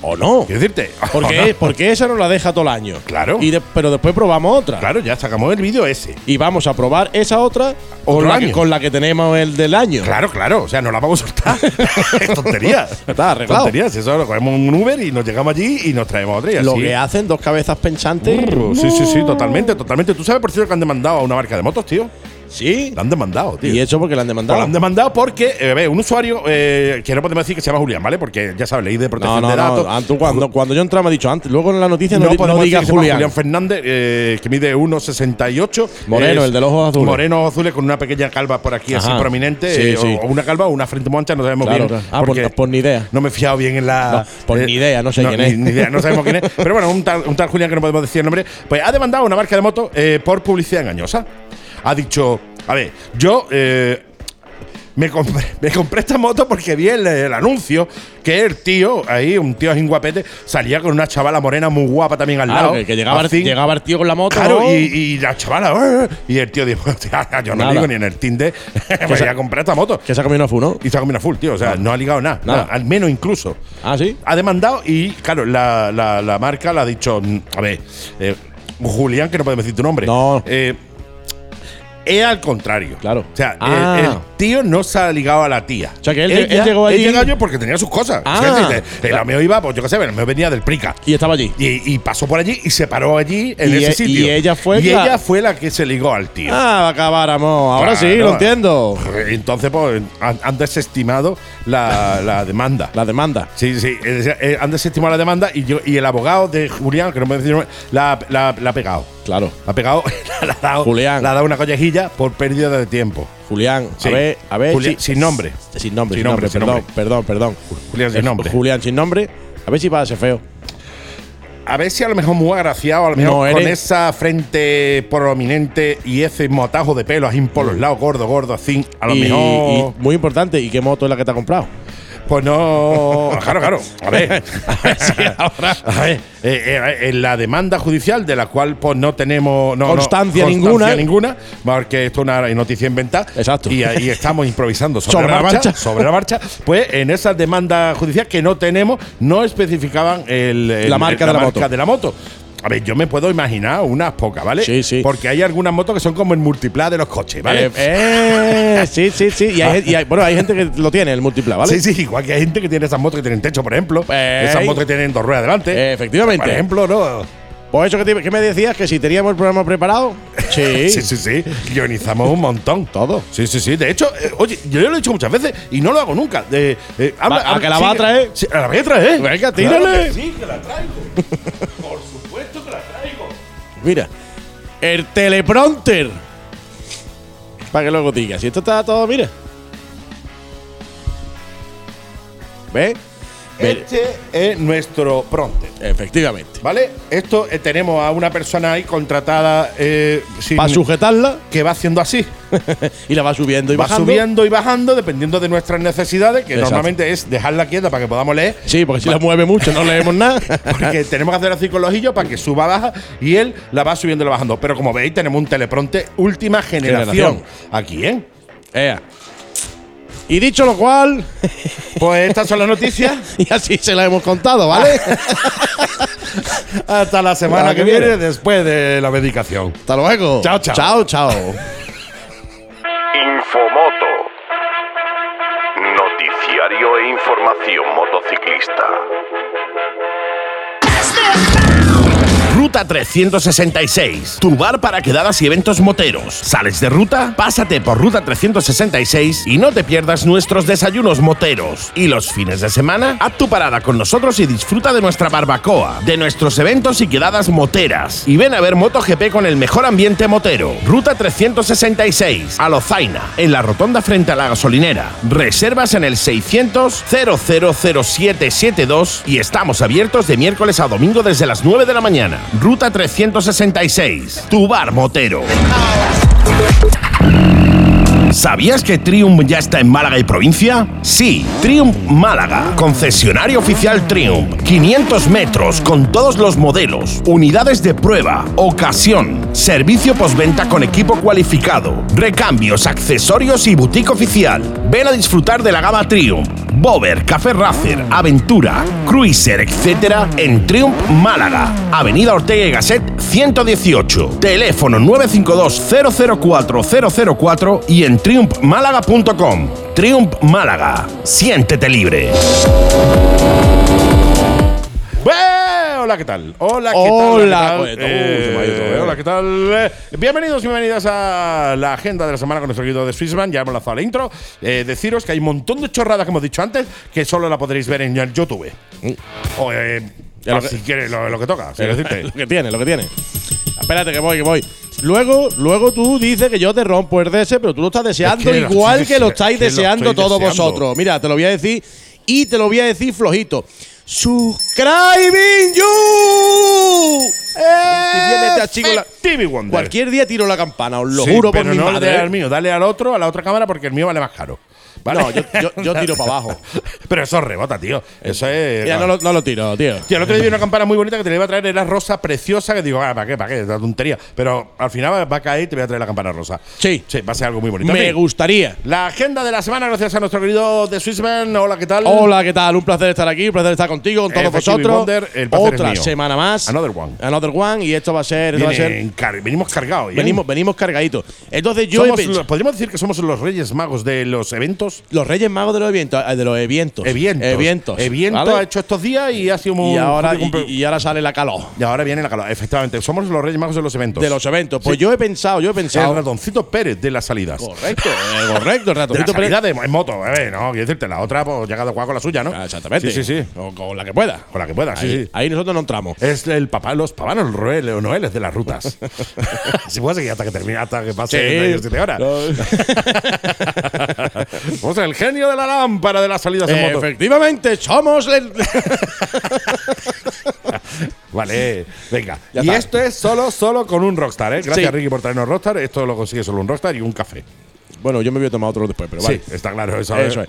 O no. Quiero decirte. Porque, porque esa no la deja todo el año. Claro. Y de- pero después probamos otra. Claro, ya sacamos el vídeo ese. Y vamos a probar esa otra con la, que, año. con la que tenemos el del año. Claro, claro. O sea, no la vamos a soltar. es tontería. Está arreglado. Tonterías. Eso lo cogemos un Uber y nos llegamos allí y nos traemos otra. Y Lo que hacen dos cabezas pensantes. Sí, sí, sí, totalmente, totalmente. ¿Tú sabes, por cierto, que han demandado a una marca de motos, tío? ¿Sí? La han demandado, tío. ¿Y eso porque la han Pues demandado? la han demandado porque, eh, ve, un usuario, eh, que no podemos decir que se llama Julián, ¿vale? Porque ya sabes, ley de protección no, de datos. no. Ah, tú cuando, cuando yo entraba me he dicho antes. Luego en la noticia no, di- no podemos digas decir que se llama Julián. Fernández, eh, que mide 1,68. Moreno, el de los ojos azules. Moreno azules con una pequeña calva por aquí así prominente. Sí, eh, o- sí. O, una calva o una frente muy ancha, no sabemos Claro, bien. claro. Ah, por- ni idea. No me he fiado bien en la. Por ni idea, no sé quién ni- es. Ni idea, no sabemos quién es. Pero bueno, un tal, un tal Julián que no podemos decir el nombre, pues ha demandado una marca de moto eh, por publicidad engañosa. Ha dicho, a ver, yo. eh, me compré, me compré esta moto porque vi el, el anuncio que el tío, ahí, un tío así guapete, salía con una chavala morena muy guapa también al Claro, lado. que, que llegaba, el- llegaba el tío con la moto. Claro, y, y la chavala, "Eh", y el tío dijo, "Hostia, yo no Nada. ligo ni en el Tinder, voy a comprar esta moto. Que se ha comido una fu, ¿no? Y se ha comido full, tío. O sea, no, ha ligado nada, Nada. nada, Al menos incluso. Ah, sí. Ha demandado y, claro, la, la- la marca le ha dicho, mm, a ver, eh, Julián, que no podemos decir tu nombre. No. Eh, es al contrario. Claro. O sea, Ah. el, el tío no se ha ligado a la tía. O sea, que él- él llegó allí- allí porque tenía sus cosas. Ah. O sea, el ameo iba, pues yo qué sé, el ameo venía del Prica. Y estaba allí. Y, y pasó por allí y se paró allí en Y ese e- sitio. y ella fue Y la- ella fue la que se ligó al tío. Ah, va a acabar, amor. Ahora sí, Claro. lo entiendo. Entonces, pues, han, han desestimado la, la demanda. La demanda. Sí, sí, es decir, eh, han desestimado la demanda y, yo, y el abogado de Julián, que no me decir, la, la, la ha pegado. Claro. La ha pegado, le ha dado, Julián. le ha dado una collejilla por pérdida de tiempo. Julián, Sí. a ver, a ver. Julián, si- sin nombre. Sin nombre, Sin sin nombre, nombre, sin perdón, nombre. perdón, perdón. Julián sin Eh, nombre. Julián sin nombre. A ver si va a ser feo. A ver si a lo mejor muy agraciado, a lo mejor No, con esa frente prominente y ese motajo de pelo así por los lados, gordo, gordo, así. A lo y, mejor. y muy importante, ¿y qué moto es la que te ha comprado? Pues no. Claro, claro. A ver. A ver si ahora. A ver, eh, eh, en la demanda judicial de la cual pues no tenemos no, no, Constancia ninguna. ninguna, porque esto es una noticia inventada. Exacto. Y ahí estamos improvisando sobre, Sobre la, la marcha, marcha. Sobre la marcha. Pues en esa demanda judicial que no tenemos, no especificaban el, el- La marca de la moto. de la moto. A ver, yo me puedo imaginar unas pocas, ¿vale? Sí, sí. Porque hay algunas motos que son como el multiplá de los coches, ¿vale? Eh, eh, sí, sí, sí. Y hay, y hay- bueno, hay gente que lo tiene, el múltipla, ¿vale? Sí, sí, igual que hay gente que tiene esas motos que tienen techo, por ejemplo. Esas motos que tienen dos ruedas delante. Eh, efectivamente. Por ejemplo, ¿no? Pues eso que, te- que me decías, que si teníamos el programa preparado. Sí. Sí, sí, sí. Guionizamos un montón. Todo. Sí, sí, sí. De hecho, eh, oye, yo lo he dicho muchas veces y no lo hago nunca. De, eh, habla- Va- ¿a habla- que la sí, va a traer? Sí, la voy a traer. Venga, Claro tírale. que sí, que la traigo. Mira, el teleprompter. Para que luego digas. Si esto está todo, mira. ¿Ves? Este es nuestro pronte. Efectivamente. ¿Vale? Esto eh, tenemos a una persona ahí contratada eh, Para sujetarla que va haciendo así. y la va subiendo y va bajando. subiendo y bajando dependiendo de nuestras necesidades, que Exacto. normalmente es dejarla quieta para que podamos leer. Sí, porque si la mueve mucho no leemos nada. Porque tenemos que hacer así con los ojillos para que suba baja y él la va subiendo y la bajando. Pero como veis, tenemos un telepronte última generación. Generación. Aquí, ¿eh? Ea. Y dicho lo cual, Pues estas son las noticias. y así se la hemos contado, ¿vale? Hasta la semana que viene, viene. después de la medicación. Hasta luego. Chao, chao. Chao, chao. Infomoto. Noticiario e información motociclista. Ruta 366, tu bar para quedadas y eventos moteros. ¿Sales de ruta? Pásate por Ruta 366 y no te pierdas nuestros desayunos moteros. Y los fines de semana, haz tu parada con nosotros y disfruta de nuestra barbacoa, de nuestros eventos y quedadas moteras. Y ven a ver MotoGP con el mejor ambiente motero. Ruta 366, a Lozaina, en la rotonda frente a la gasolinera. Reservas en el 600 000772 y estamos abiertos de miércoles a domingo desde las 9 de la mañana. Ruta 366, tu bar motero. ¿Sabías que Triumph ya está en Málaga y provincia? Sí, Triumph Málaga, concesionario oficial Triumph. 500 metros con todos los modelos, unidades de prueba, ocasión, servicio postventa con equipo cualificado, recambios, accesorios y boutique oficial. Ven a disfrutar de la gama Triumph, Bover, Café Racer, Aventura, Cruiser, etc. en Triumph Málaga, Avenida Ortega y Gasset 118, teléfono 952 004 004 y en triumphmálaga.com. Triumph Málaga, siéntete libre. Hola, ¿qué tal? Hola, ¿qué Hola, tal? pues, ¿Qué tal? Eh, eh. hola, ¿qué tal? Eh, Bienvenidos y bienvenidas a la agenda de la semana con nuestro querido de Swissman. Ya hemos lanzado la intro. Eh, deciros que hay un montón de chorradas que hemos dicho antes que solo la podréis ver en el YouTube. O eh, Ya lo si quieres, lo, lo que toca. quiero decirte. lo que tiene, lo que tiene. Espérate, que voy, que voy. Luego, luego tú dices que yo te rompo el DS, pero tú lo estás deseando Es que lo igual que lo estáis lo deseando todos deseando. vosotros. Mira, te lo voy a decir y te lo voy a decir flojito. Subscribing you. Eh, la- Stevie Wonder. Cualquier día tiro la campana, os lo Sí, juro por pero mi no le madre. dé ¿eh? al mío, dale al otro, a la otra cámara, porque el mío vale más caro. ¿Vale? No, yo, yo- yo tiro para abajo. Pero eso rebota, tío. Eso es. Ya no lo, no lo tiro, tío. Tío, el otro día vi una campana muy bonita que te la iba a traer, era rosa preciosa, que digo, ah, ¿para qué? ¿Para qué? La tontería. Pero al final va- a caer y te voy a traer la campana rosa. Sí. Sí, va a ser algo muy bonito. Me gustaría. La agenda de la semana, gracias a nuestro querido The Swissman. Hola, ¿qué tal? Hola, ¿qué tal? Un placer estar aquí, un placer estar contigo, con todos vosotros. Wonder, el Otra semana más. Another one. Another one. Y esto va a ser. Esto va a ser car- venimos cargados. ¿eh? venimos, venimos cargaditos. Entonces yo Somos Podríamos decir que somos los reyes magos de los eventos. Los Reyes Magos de los eventos, eh, de los eventos. Evientos. Eventos. Ha hecho estos días y ha sido muy. y ahora, muy y, y ahora sale la calor y ahora viene la calor. Efectivamente, somos los reyes magos de los eventos. de los eventos. Pues Sí. yo he pensado, yo he El pensado. ratoncito Pérez de las salidas. Correcto, eh, correcto, el De ratoncito Pérez. salida de, en moto, eh, no, quiero decirte, la otra, pues llega de jugar con la suya, ¿no? Ah, Exactamente. Sí, sí, sí. O con la que pueda. Con la que pueda, ahí, sí. ahí nosotros no entramos. Es el papá de los pavanos, Noel, o Noel es de las rutas. si puedo seguir hasta que termine, hasta que pase Sí. 7 horas. No. Somos el genio de la lámpara de las salidas en moto. efectivamente, somos el. Vale, venga. Ya y está. esto es solo, solo con un Rockstar, ¿eh? Gracias, Sí. Ricky, por traernos Rockstar. Esto lo consigue solo un Rockstar y un café. bueno, yo me voy a tomar otro después, pero vale. Sí, está claro. Eso, Eso es.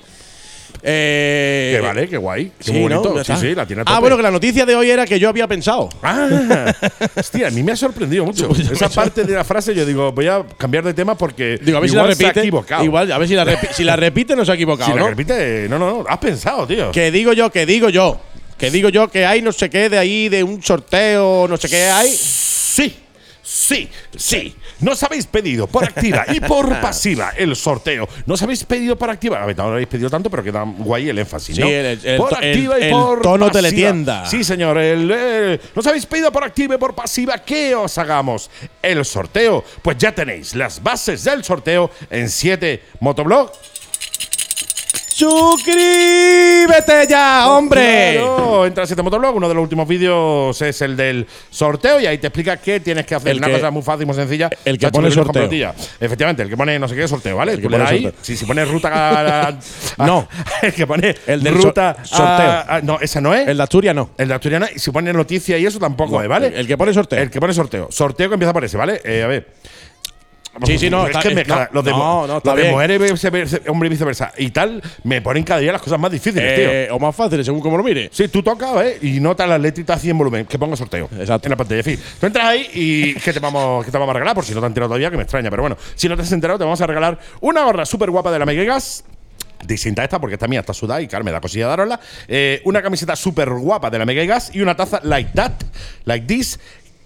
Eh, Que vale, qué guay. Qué Sí, muy bonito. Sí, sí, la tiene a Ah, tope. bueno, que la noticia de hoy era que yo había pensado. Ah, hostia, a mí me ha sorprendido mucho. Esa parte de la frase yo digo, voy a cambiar de tema porque Digo, a ver igual si la se ha repite. equivocado. Igual, a ver si la, repi- si la repite no se ha equivocado, si la ¿no? repite, no, no, no, has pensado, tío. Que digo yo, que digo yo. Que digo yo que hay no sé qué de ahí, de un sorteo, no sé qué hay. Sí, sí, sí. Nos habéis pedido por activa y por pasiva el sorteo. Nos habéis pedido por activa. A ver, no lo habéis pedido tanto, pero queda guay el énfasis, Sí, ¿no? el- el- por el- activa y el por tono pasiva. teletienda. Sí, señor. Eh, nos habéis pedido por activa y por pasiva que os hagamos el sorteo. Pues ya tenéis las bases del sorteo en 7 Motoblog. ¡Suscríbete ya, hombre! Claro, entra a 7 Motoblog. Uno de los últimos vídeos es el del sorteo y ahí te explica qué tienes que hacer. El Una que- cosa muy fácil, muy sencilla. el que pone sorteo. Efectivamente, el que pone no sé qué sorteo, ¿vale? El que Tú le pone das ahí. Si, si pones ruta. a- a- a- No. el que pone El del ruta. so- sorteo. no, esa no es. El de Asturias no. El de Asturiana, y si pone noticia y eso tampoco No, es, ¿vale? el- el que pone sorteo. El que pone sorteo. Sorteo que empieza por ese, ¿vale? Eh, a ver. Sí, sí, no, Es está- que me no, cada- los de, no, no, los de mujeres, hombre y viceversa y tal, me ponen cada día las cosas más difíciles, tío. Eh, o más fácil, según como lo mire. Sí, tú tocas, ¿eh? Y notas las letritas así en volumen, que ponga sorteo. Exacto. En la pantalla. En fin, tú entras ahí y ¿qué te, vamos, qué te vamos a regalar? Por si no te has enterado todavía, que me extraña. Pero bueno, si no te has enterado, te vamos a regalar una gorra súper guapa de la Megagas. Distinta a esta, porque esta mía está sudada y claro, me da cosilla darosla. Eh, una camiseta súper guapa de la Mega Gas y una taza like that, like this,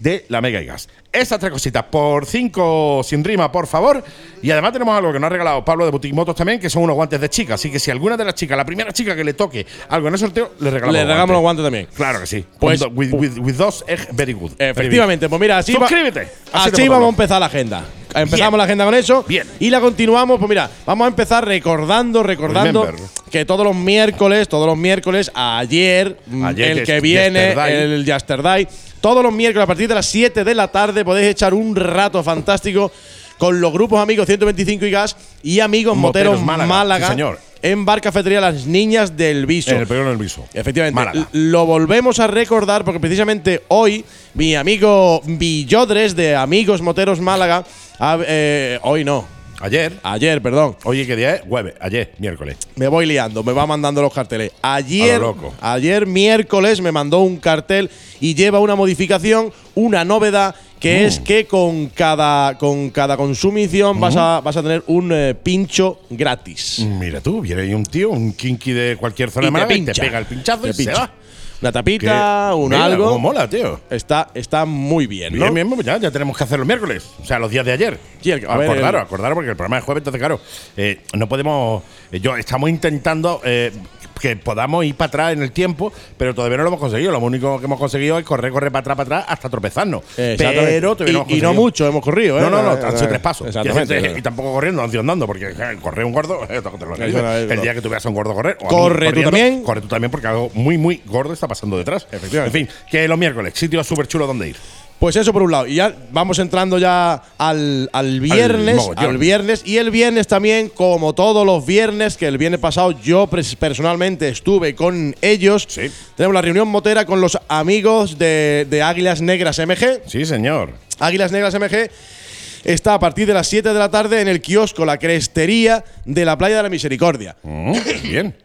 de la Mega Gas. Estas tres cositas por cinco sin rima, por favor. Y además tenemos algo que nos ha regalado Pablo de Boutique Motos también, que son unos guantes de chica. Así que si alguna de las chicas, la primera chica que le toque algo en el sorteo, le regalamos Le regalamos los guantes. guantes también. Claro que sí. Pues- With, with, with, with those, eh, very good. Very Efectivamente, pues mira, así Suscríbete. Así vamos a empezar la agenda. Empezamos Bien. la agenda con eso. Bien. Y la continuamos, pues mira, vamos a empezar recordando, recordando Remember. que todos los miércoles, todos los miércoles, ayer, Ayer, el que viene, Yesterday. el Yesterday, todos los miércoles a partir de las 7 de la tarde podéis echar un rato fantástico con los grupos amigos 125 y gas y amigos Moteros moteros, Málaga. Málaga, Sí, señor. en Bar Cafetería Las Niñas del Viso. En el peor del viso. Efectivamente. Málaga. Lo volvemos a recordar porque precisamente hoy mi amigo Villodres de Amigos Moteros Málaga, ha- eh, hoy no, Ayer. ayer, perdón, Oye, ¿qué día es? Jueves. Ayer, miércoles. me voy liando, me va mandando los carteles. Ayer, A lo loco. ayer miércoles me mandó un cartel y lleva una modificación, una novedad que Mm. es que con cada con cada consumición vas, a, vas a tener un eh, pincho gratis. Mira tú, viene ahí un tío, un kinky de cualquier zona Y de te pincha. pega el pinchazo Te y se va. Una tapita, Que- un Mira, algo. mola, tío. Está, está muy bien, ¿no? Bien, bien, pues ya, ya tenemos que hacer los miércoles. O sea, los días de ayer. Sí, el- a ver, acordaros, el- acordaros, porque el programa es jueves, entonces, claro, eh, no podemos. eh, yo estamos intentando. eh, que podamos ir para atrás en el tiempo, pero todavía no lo hemos conseguido. Lo único que hemos conseguido es correr, correr para atrás, para atrás, hasta tropezarnos. Pero todavía y, no hemos y no conseguido. mucho hemos corrido, ¿eh? No, no, no, han sido tres pasos. Y, tampoco corriendo, han sido andando, porque eh, correr un gordo, te lo el día que tú veas a un gordo correr. o Corre tú también. Corre tú también, porque algo muy, muy gordo está pasando detrás. Efectivamente. En fin, que los miércoles, sitio súper chulo donde ir. Pues eso por un lado. Y ya vamos entrando ya al, al viernes. Al, viernes. Y el viernes también, como todos los viernes, que el viernes pasado yo personalmente estuve con ellos. Sí. Tenemos la reunión motera con los amigos de, de Águilas Negras MG. Sí, señor. Águilas Negras MG está a partir de las 7 de la tarde en el kiosco La Crestería de la Playa de la Misericordia. Mm, bien.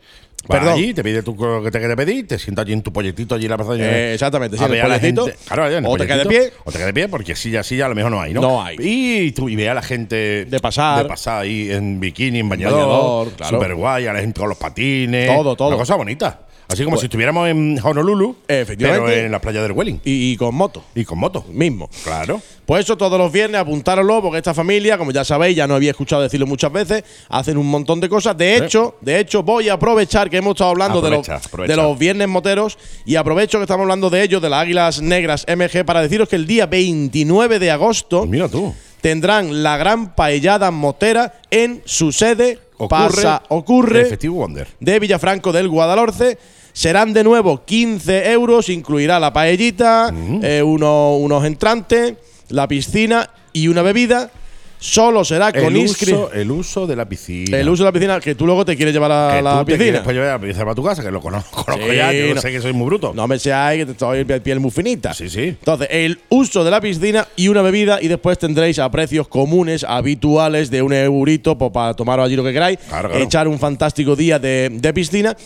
Vas Perdón. allí, te pide tu co- que te quede pedir, te sientas allí en tu polletito allí en la plaza Eh, exactamente, sí, en el polletito. gente- Claro, allá en el O te quedas de pie. O te quedas de pie, porque silla, silla a lo mejor no hay, ¿no? No hay. Y tú y ve a la gente De pasar. De pasar ahí en bikini, en bañador. Bañador, claro. Súper guay, a la gente con los patines. Todo, todo. Una cosa bonita. Así como Pues- si estuviéramos en Honolulu, Efectivamente. pero en la playa del Welling. Y, y con moto. Y con moto. Mismo. Claro. Pues eso todos los viernes, apuntároslo, porque esta familia, como ya sabéis, ya no había escuchado decirlo muchas veces, hacen un montón de cosas. De hecho, de hecho, voy a aprovechar que hemos estado hablando de, los, aprovecha. de los viernes moteros y aprovecho que estamos hablando de ellos, de las Águilas Negras MG, para deciros que el día 29 de agosto Pues mira tú. tendrán la gran paellada motera en su sede, Ocurre. pasa, ocurre, Efectivo Wonder. de Villafranco del Guadalhorce. Serán de nuevo 15 euros, incluirá la paellita, eh, uno- unos entrantes, la piscina y una bebida. Solo será con El inscripción. uso, el uso de la piscina. El uso de la piscina, que tú luego te quieres llevar a que la tú piscina. pues llevar a piscina para tu casa, que lo conozco, Sí, ya, yo no- sé que soy muy bruto. No me seáis que te estoy de piel muy finita. Sí, sí. Entonces, el uso de la piscina y una bebida, y después tendréis a precios comunes, habituales, de un eurito pues, para tomaros allí lo que queráis. Claro, claro. Echar un fantástico día de, de piscina.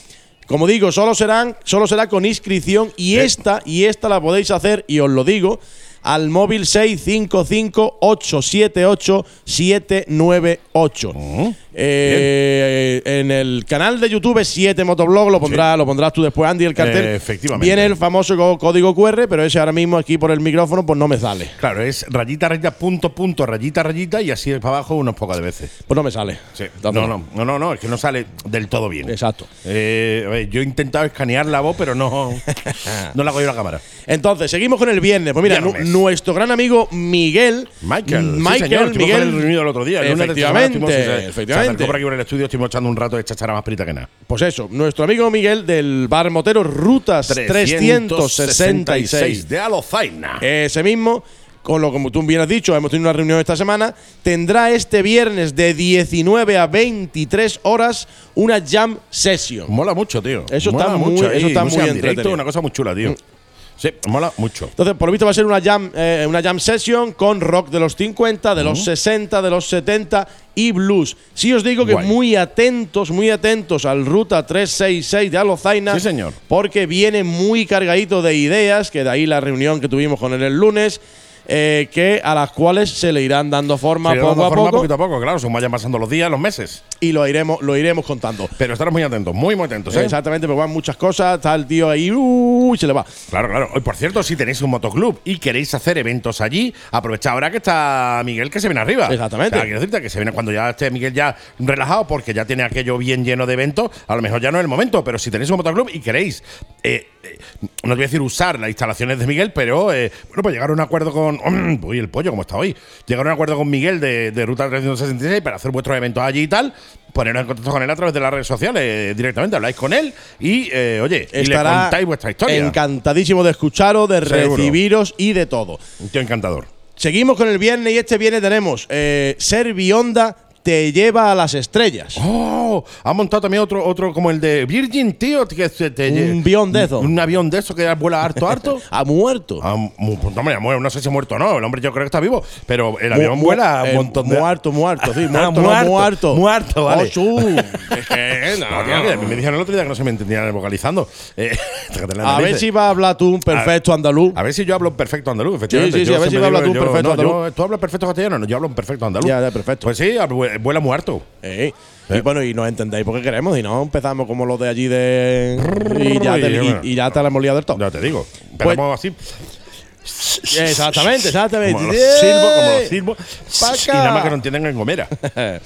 Como digo, solo serán, solo será con inscripción y esta, y esta la podéis hacer, y os lo digo, al móvil 655-878-798. Mm. Eh, en el canal de YouTube 7 Motoblog lo pondrás, lo pondrás tú después, Andy, el cartel. Eh, efectivamente. Viene el famoso código QR, pero ese ahora mismo aquí por el micrófono pues no me sale. Claro, es rayita, rayita, punto, punto, rayita, rayita y así para abajo unas pocas de veces. Pues no me sale. Sí. No, no, no, no, no, es que no sale del todo bien. Exacto. Eh, a ver, yo he intentado escanear la voz, pero no, no la cogido la cámara. Entonces, seguimos con el viernes. Pues mira, Viernes. Nuestro gran amigo Miguel. Michael, sí, Michael, señor, Miguel. él reunido el otro día. El esta semana efectivamente, estuvimos- se- efectivamente. por aquí por el estudio, estuvimos echando un rato de chachara más prita que nada. Pues eso, nuestro amigo Miguel del bar motero Rutas 366. de Alozaina. Ese mismo, con lo como tú bien has dicho, hemos tenido una reunión esta semana, tendrá este viernes de 19 a 23 horas una jam session. Mola mucho, tío. Eso Mola está muy- mucho, eso ahí, está muy en directo, entretenido. una cosa muy chula, tío. Sí, mola mucho. Entonces, por lo visto va a ser una jam, eh, una jam session con rock de los 50, de los 60, de los 70 y blues. Sí os digo que Guay. muy atentos, muy atentos al Ruta 366 de Alozaina. Sí, señor. Porque viene muy cargadito de ideas, que de ahí la reunión que tuvimos con él el lunes, eh, que a las cuales se le irán dando forma poco dando a forma poco poquito a poco, claro, según vayan pasando los días, los meses. y lo iremos, lo iremos contando. Pero estaremos muy atentos, muy, muy atentos, ¿eh? Exactamente, porque van muchas cosas, está el tío ahí, uh, y se le va. Claro, claro. Hoy, por cierto, si tenéis un motoclub y queréis hacer eventos allí, aprovechad ahora que está Miguel que se viene arriba. Exactamente. O sea, quiero decirte que se viene cuando ya esté Miguel ya relajado porque ya tiene aquello bien lleno de eventos. A lo mejor ya no es el momento, pero si tenéis un motoclub y queréis, eh, eh, no te voy a decir usar las instalaciones de Miguel, pero bueno, pues llegar a un acuerdo con. Uy, el pollo, como está hoy. Llegar a un acuerdo con Miguel de, de Ruta 366 para hacer vuestros eventos allí y tal. Poneros en contacto con él a través de las redes sociales eh, directamente, habláis con él y, eh, oye, y le contáis vuestra historia. encantadísimo de escucharos, de Seguro. recibiros y de todo. Un tío encantador. Seguimos con el viernes y este viernes tenemos eh, Servionda te lleva a las estrellas. ¡Oh! Ha montado también otro, otro como el de Virgin, tío. Que se te Un avión de esos. Un avión de eso que vuela harto, harto. Ha muerto. Ah, mu- no, hombre, mu- no sé si ha muerto o no. El hombre yo creo que está vivo. Pero el avión Mu- vuela eh, un montón de. Muerto, muerto, sí. Ah, Muerto, no, muerto, muerto. muerto, vale. Oh, que, no, No, me dijeron el otro día que no se me entendían vocalizando. Eh, A ver si va a hablar tú un perfecto andaluz. A ver si yo hablo perfecto andaluz, efectivamente. Sí, sí, sí, a ver si siempre hablas digo tú yo- perfecto no, andaluz. ¿Tú hablas perfecto castellano? No, yo hablo en perfecto andaluz. Ya, ya, perfecto. Pues sí, vuela muerto. Eh, Y bueno, y no entendéis por qué queremos, y no empezamos como los de allí de. Y ya te, y, y ya te la hemos liado del todo. Ya te digo. Pues- Empezamos así. Exactamente, exactamente. Como los silbo, como los silbo. Y nada más que no entienden en gomera.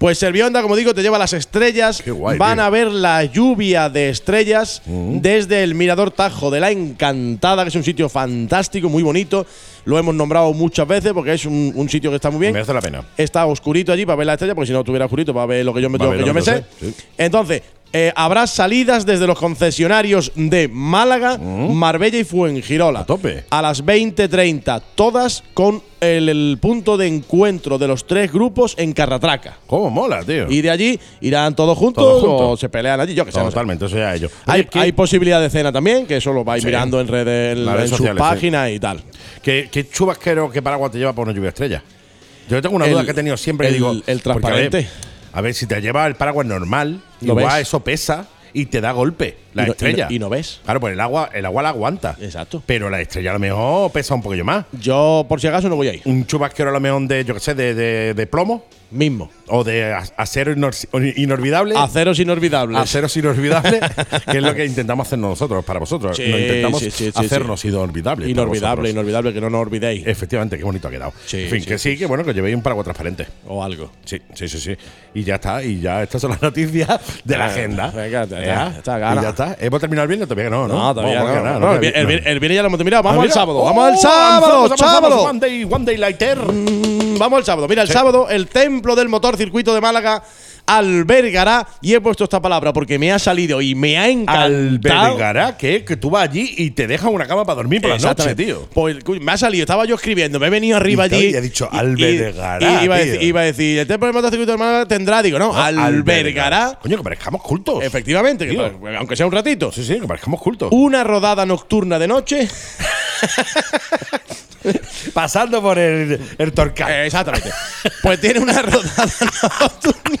Pues Servionda, como digo, te lleva las estrellas. Qué guay, Van tío. a ver la lluvia de estrellas desde el Mirador Tajo de la Encantada, que es un sitio fantástico, muy bonito. Lo hemos nombrado muchas veces porque es un, un sitio que está muy bien. Merece la pena. Está oscurito allí para ver la estrella, porque si no estuviera oscurito para ver lo que yo me, que yo sé. yo sé, sí. Entonces, eh, habrá salidas desde los concesionarios de Málaga, Marbella y Fuengirola. A tope. A las 20.30, todas con el, el punto de encuentro de los tres grupos en Carratraca. ¿Cómo mola, tío? Y de allí irán todos juntos, Todos juntos. o se pelean allí, yo que sé. Totalmente, eso ya ellos. Hay, Oye, ¿qué, hay posibilidad de cena también, que eso lo vais Sí. mirando en redes, en, Las redes en sus sí. páginas y tal. qué- qué chubasquero, qué paraguas te lleva para una lluvia estrella? Yo tengo una El- duda que he tenido siempre. que el- digo, el porque, a ver, si te lleva el paraguas normal, Lo igual ves. eso pesa y te da golpe. La Y no- estrella. y no- y no ves. Claro, pues el agua, el agua la aguanta. Exacto. Pero la estrella a lo mejor pesa un poquillo más. Yo, por si acaso, no voy a ir. Un chubasquero a lo mejor de, yo qué sé, de, de- de plomo Mismo. o de acero inor- inolvidable. Aceros inolvidables. Aceros inolvidables, que es lo que intentamos hacernos nosotros para vosotros. Sí, intentamos sí, hacernos inolvidables. Inolvidable, inolvidable, que no nos olvidéis. Efectivamente, qué bonito ha quedado. En fin, que sí, que bueno, que llevéis un paraguas transparente. o algo. Sí, sí, sí, sí. Y ya está, y ya estas son las noticias de la Ah, agenda. venga, ya, Ya, está, y gana. ya está. ¿Hemos terminado el viernes? Todavía no, ¿no? No, todavía no. No, el, no. el viernes ya lo hemos terminado. Ah, Vamos al sábado. Oh, vamos al sábado, sábado. One day, one day later. Mm, Vamos al sábado. Mira, el sábado el templo del motor circuito de Málaga albergará, y he puesto esta palabra porque me ha salido y me ha encantado. Albergará, que, que tú vas allí y te dejan una cama para dormir por la noche, tío. Pues me ha salido, estaba yo escribiendo, me he venido arriba Y allí. y ha dicho, y- albergará, y iba, a tío. iba a decir, del motociclista de Málaga tendrá, digo, no, albergará. Coño, que parezcamos cultos. Efectivamente, que pa- aunque sea un ratito. Sí, sí, que parezcamos cultos. Una rodada nocturna de noche. Pasando por el, el Torcal. Eh, exactamente. Pues tiene una rodada nocturna.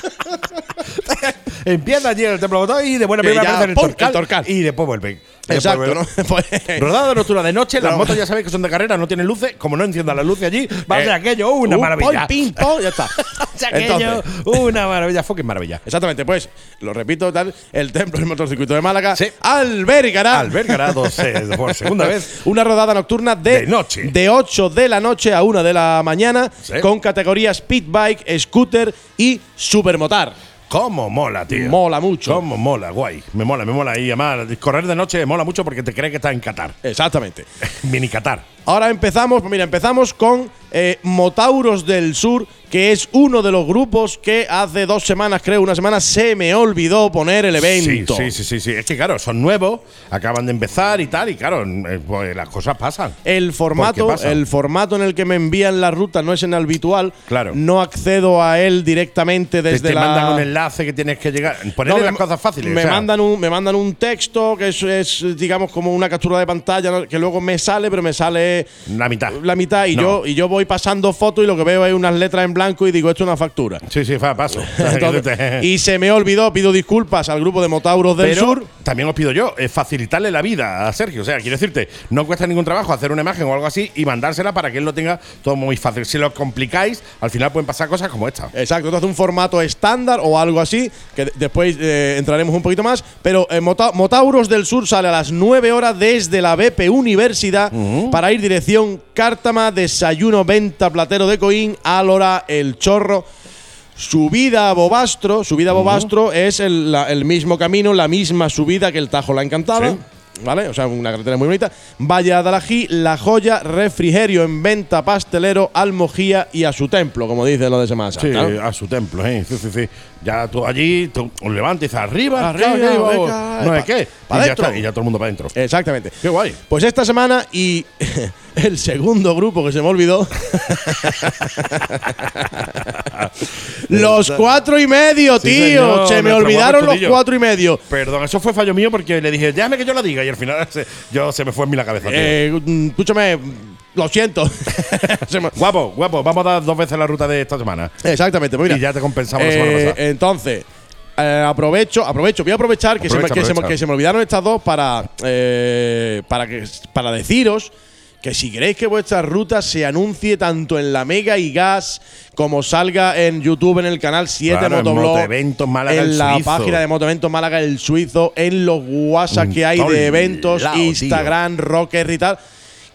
Empieza allí en el Templo Botón y de buena primera ya, aparece en el ¡pum! Torcal, el Torcal. Y después vuelven. Exacto, vuelven. Pues- Rodada nocturna de noche, las motos ya sabéis que son de carrera, no tienen luces. Como no enciendan las luces allí, va a ser Eh, aquello una un maravilla. pim, pom, ya está. Entonces, una maravilla, fucking maravilla. Exactamente, pues, lo repito, tal, el templo del motocircuito de Málaga Sí. albergará Albergará dos, eh, por segunda vez. una rodada nocturna de, De noche. de 8 de la noche a 1 de la mañana Sí. con categorías speed bike, scooter y supermotar. ¿Cómo mola, tío? Mola mucho. ¿Cómo mola, guay? Me mola, me mola. Y además, correr de noche mola mucho porque te crees que estás en Qatar. Exactamente. Mini Qatar. Ahora empezamos, mira, empezamos con eh, Motauros del Sur, que es uno de los grupos que hace dos semanas, creo, una semana, se me olvidó poner el evento. Sí, sí, sí, sí, sí. Es que claro, son nuevos, acaban de empezar y tal, y claro, eh, pues las cosas pasan. El formato, el formato en el que me envían la ruta no es en el habitual. Claro. No accedo a él directamente Te, desde te la. mandan un enlace que tienes que llegar. Ponerle No, las cosas fáciles. Me, o sea, mandan un, me mandan un texto que es, es, digamos, como una captura de pantalla que luego me sale, pero me sale La mitad. la mitad y, No. yo, y yo voy pasando fotos y lo que veo es unas letras en blanco y digo, esto es una factura. Sí, sí, fa, paso. Entonces, y se me olvidó, pido disculpas al grupo de Motauros del Pero Sur. también os pido yo, es facilitarle la vida a Sergio. O sea, quiero decirte, no cuesta ningún trabajo hacer una imagen o algo así y mandársela para que él lo tenga todo muy fácil. Si lo complicáis, al final pueden pasar cosas como esta. Exacto, entonces un formato estándar o algo así, que de- después eh, entraremos un poquito más. Pero eh, Mota- Motauros del Sur sale a las 9 horas desde la BP Universidad para ir dirección Cártama, desayuno, venta, platero de Coín, Álora, El Chorro. Subida a Bobastro, subida a Bobastro es el, la- el mismo camino, la misma subida que el Tajo la Encantada. Sí. ¿Vale? O sea, una carretera muy bonita. Valle Adalají, La Joya, refrigerio en venta, pastelero, almojía y a su templo, como dice lo de Semana Sí, a su templo, ¿eh? Sí, sí, sí. Ya tú allí, tú dices, arriba, Arriba, venga, no es qué. y, ya está, y ya todo el mundo para adentro. Exactamente. Qué guay. Pues esta semana y el segundo grupo que se me olvidó. los cuatro y medio, Sí, tío. señor, se me olvidaron los cuatro y medio. Perdón, eso fue fallo mío porque le dije, déjame que yo lo diga. Y al final se, yo, se me fue en mí la cabeza. Eh, escúchame, lo siento. Guapo, guapo, vamos a dar dos veces la ruta de esta semana. Exactamente, pues mira. Y ya te compensamos la semana eh, pasada. Entonces, eh, aprovecho, aprovecho, voy a aprovechar que, se me, Aprovecha, que, se me, aprovecha. que se me olvidaron estas dos para, eh, para, que, para deciros que si queréis que vuestra ruta se anuncie tanto en la Mega y Gas como salga en YouTube en el canal 7 Claro, en Motoblog, Motoeventos Málaga, en la página de Motoeventos Málaga el Suizo, en los WhatsApp En que hay de eventos. Instagram, Rocker y tal,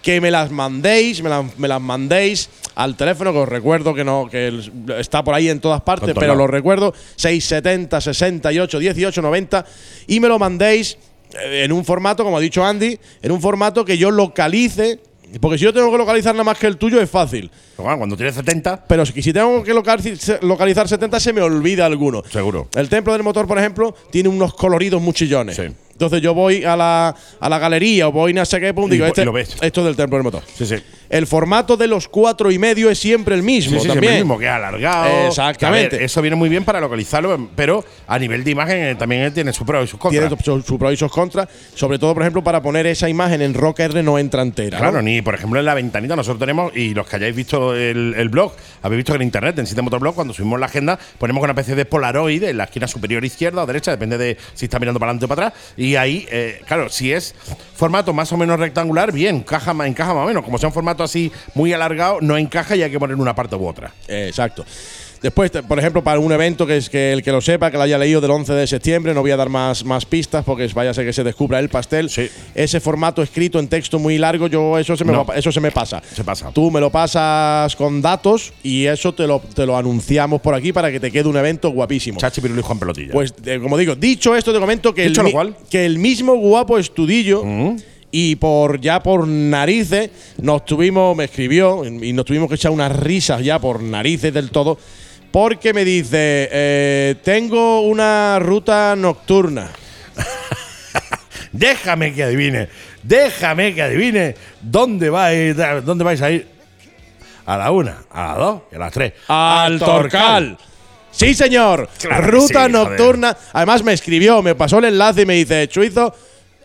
que me las mandéis, me las, me las mandéis al teléfono, que os recuerdo que no que el- está por ahí en todas partes, pero lo recuerdo, 670 68 18 90 y me lo mandéis eh, en un formato, como ha dicho Andy, en un formato que yo localice, porque si yo tengo que localizar nada más que el tuyo es fácil. Bueno, cuando tienes 70, Pero si si tengo que localiz- localizar 70 se me olvida alguno. Seguro. El templo del motor, por ejemplo, tiene unos coloridos muy chillones. Sí. Entonces yo voy a la, a la galería o voy a no sé qué punto Y y digo, este, y lo ves. esto es del templo del motor. sí, sí. El formato de los cuatro y medio es siempre el mismo Sí, sí, también. siempre mismo, que es alargado. Exactamente. Ver, eso viene muy bien para localizarlo, pero a nivel de imagen eh, también tiene sus pros y sus contras. Tiene su, su pro y sus contras, sobre todo, por ejemplo, para poner esa imagen en Rock R no entra entera. Claro, ¿no? ni por ejemplo en la ventanita nosotros tenemos, y los que hayáis visto el, el blog, habéis visto que en internet, en Motorblog, cuando subimos la agenda, ponemos una especie de polaroid en la esquina superior izquierda o derecha, depende de si está mirando para adelante o para atrás. Y ahí, eh, claro, si es formato más o menos rectangular, bien, encaja, encaja más o menos. Como sea un formato así muy alargado, no encaja y hay que poner una parte u otra. Exacto. Después, por ejemplo, para un evento que es que el que lo sepa, que lo haya leído del 11 de septiembre, no voy a dar más, más pistas porque vaya a ser que se descubra el pastel. Sí. Ese formato escrito en texto muy largo, yo eso se me, No. va- eso se me pasa. Se pasa. Tú me lo pasas con datos y eso te lo, te lo anunciamos por aquí para que te quede un evento guapísimo. Chachi Pirulo y Juan Pelotilla. Pues, eh, como digo, dicho esto, te comento que, el, lo cual. que el mismo guapo estudillo Mm. Y por ya por narices nos tuvimos, me escribió y nos tuvimos que echar unas risas ya por narices del todo, porque me dice, eh, tengo una ruta nocturna. Déjame que adivine. Déjame que adivine dónde vais, dónde vais a ir. A la una, a la dos y a las tres. Al Torcal. Sí, señor. Claro Ruta sí, joder. nocturna. Además me escribió, me pasó el enlace y me dice, Chuizo,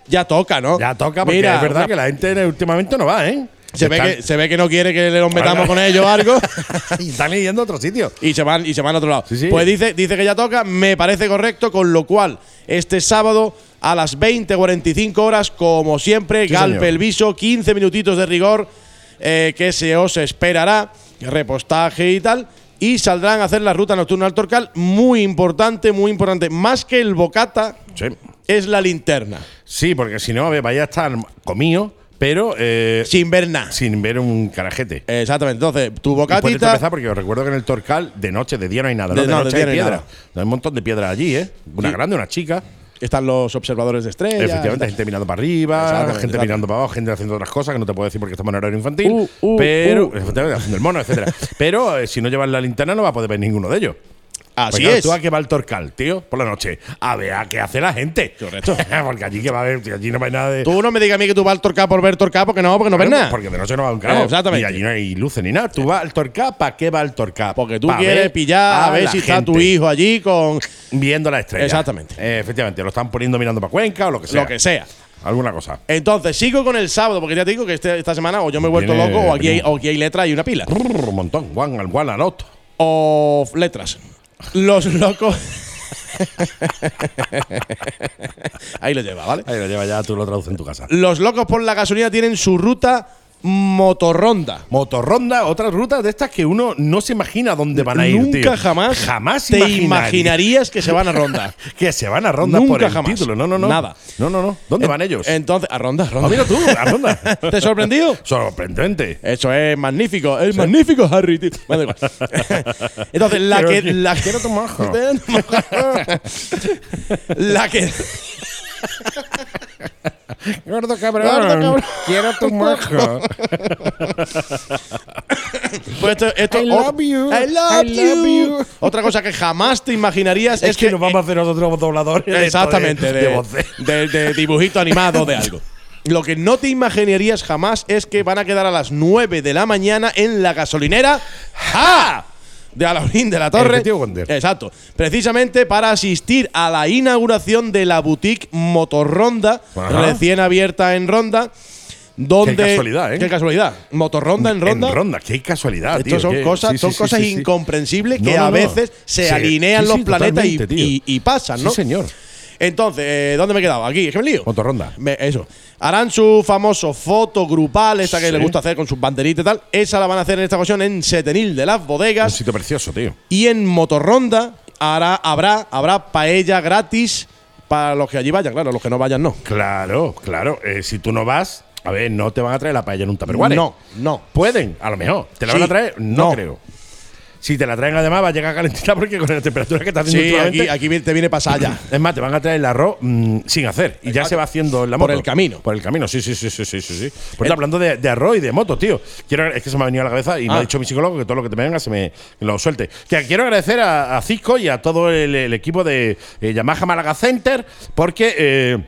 ya toca, ¿no? Ya toca, porque Mira, es verdad una- que la gente últimamente no va, ¿eh? Se ve, Están- que, se ve que no quiere que nos metamos con ellos o algo. y están yendo a otro sitio. y se van y se van a otro lado. Sí, sí. Pues dice, dice que ya toca, me parece correcto, con lo cual este sábado a las 20.45 horas, como siempre, Sí, Galpe señor. el Viso, 15 minutitos de rigor eh, que se os esperará, repostaje y tal. Y saldrán a hacer la ruta nocturna al Torcal. Muy importante, muy importante. Más que el bocata, Sí. Es la linterna. Sí, porque si no, a ver, vaya a estar comido, pero eh, Sin ver nada. sin ver un carajete. Exactamente. Entonces, tu Y puedes bocatita. empezar porque os recuerdo que en el Torcal de noche, de día no hay nada. ¿no? De- De, no, de noche día hay no hay piedra. nada. Hay un montón de piedras allí, ¿eh? Una Sí. grande, una chica. Están los observadores de estrellas. Efectivamente, gente mirando para arriba, gente mirando para abajo, gente haciendo otras cosas que no te puedo decir porque estamos en horario infantil. Uh, uh, pero, uh. efectivamente, haciendo el mono, etcétera. pero eh, si no llevas la linterna, no va a poder ver ninguno de ellos. Así Pues claro, es. ¿Tú a qué va el Torcal, tío? Por la noche. A ver a qué hace la gente. Correcto. porque allí que va a haber, allí no hay nada de. Tú no me digas a mí que tú vas al Torcal por ver Torcal, porque no, porque no ves Bueno, nada. Porque de noche no va un carajo. Eh, exactamente. Y allí no hay luces ni nada. Tú vas al Torcal, ¿para qué va al Torcal? Porque tú Pa' quieres ver pillar a ver si está tu hijo allí con Viendo la estrella. Exactamente. Eh, efectivamente, lo están poniendo mirando para Cuenca o lo que sea. lo que sea. Alguna cosa. Entonces, sigo con el sábado, porque ya te digo que este- esta semana o yo me he vuelto Viene- loco o aquí, hay, o aquí hay letras y una pila. Brrr, un montón. One al one al otro. O letras. Los locos. Ahí lo lleva, ¿vale? Ahí lo lleva ya, tú lo traduces en tu casa. Los locos por la gasolina tienen su ruta motorronda. Motorronda, otras rutas de estas que uno no se imagina dónde van a ir, Nunca tío. jamás, Jamás te imaginaría imaginarías que se van a ronda. que se van a ronda Nunca por el jamás. título. No, no, no. Nada. No, no, no. ¿Dónde van ellos? Entonces, a ronda, a ronda. Ah, mira tú, a ronda. ¿Te sorprendido? Sorprendente. Eso es magnífico, es magnífico, Harry. tío. Entonces, la Quiero que. que- La, mojo. la que. Gordo cabrón. Gordo cabrón. Quiero tu mojo. Pues esto, esto- I love you. I love, I love you. you. Otra cosa que jamás te imaginarías es, es que nos vamos a hacer nosotros dobladores. Exactamente, de, de, de- de dibujito animado de algo. Lo que no te imaginarías jamás es que van a quedar a las 9 de la mañana en la gasolinera ¡Ja! De Alaurín de la Torre. Exacto. Precisamente para asistir a la inauguración de la boutique Motorronda, Ajá. recién abierta en Ronda. Donde, Qué casualidad, ¿eh? Qué casualidad. Motorronda en Ronda. En ronda, qué casualidad, Esto tío. son qué- cosas, sí, son sí, cosas sí, incomprensibles que No, no, a no. veces se alinean los planetas y- y pasan, ¿no? Sí, señor. Entonces, eh, ¿dónde me he quedado? Aquí, es que me lío. Motorronda. Me- eso. Harán su famoso foto grupal, esta que Sí. le gusta hacer con sus banderitas y tal. Esa la van a hacer en esta ocasión en Setenil de las Un bodegas. sitio precioso, tío. Y en Motorronda hará, habrá, habrá paella gratis para los que allí vayan. Claro, los que no vayan no. Claro, claro. Eh, si tú no vas, A ver, no te van a traer la paella en un tupperware. No, no. Pueden, a lo mejor. ¿Te la Sí. van a traer? No. creo. Si te la traen además va a llegar calentita porque con la temperatura que está haciendo Sí, aquí, aquí te viene pasada ya. Es más, te van a traer el arroz mm, sin hacer y ya se va haciendo en la Por moto. el camino. Por el camino, sí, sí, sí, sí, sí, sí. sí. Por El- hablando de, de arroz y de moto, tío. Quiero, es que se me ha venido a la cabeza y me Ah. ha dicho mi psicólogo que todo lo que te venga se me lo suelte. Que quiero agradecer a, a Cisco y a todo el, el equipo de eh, Yamaha Málaga Center porque. eh,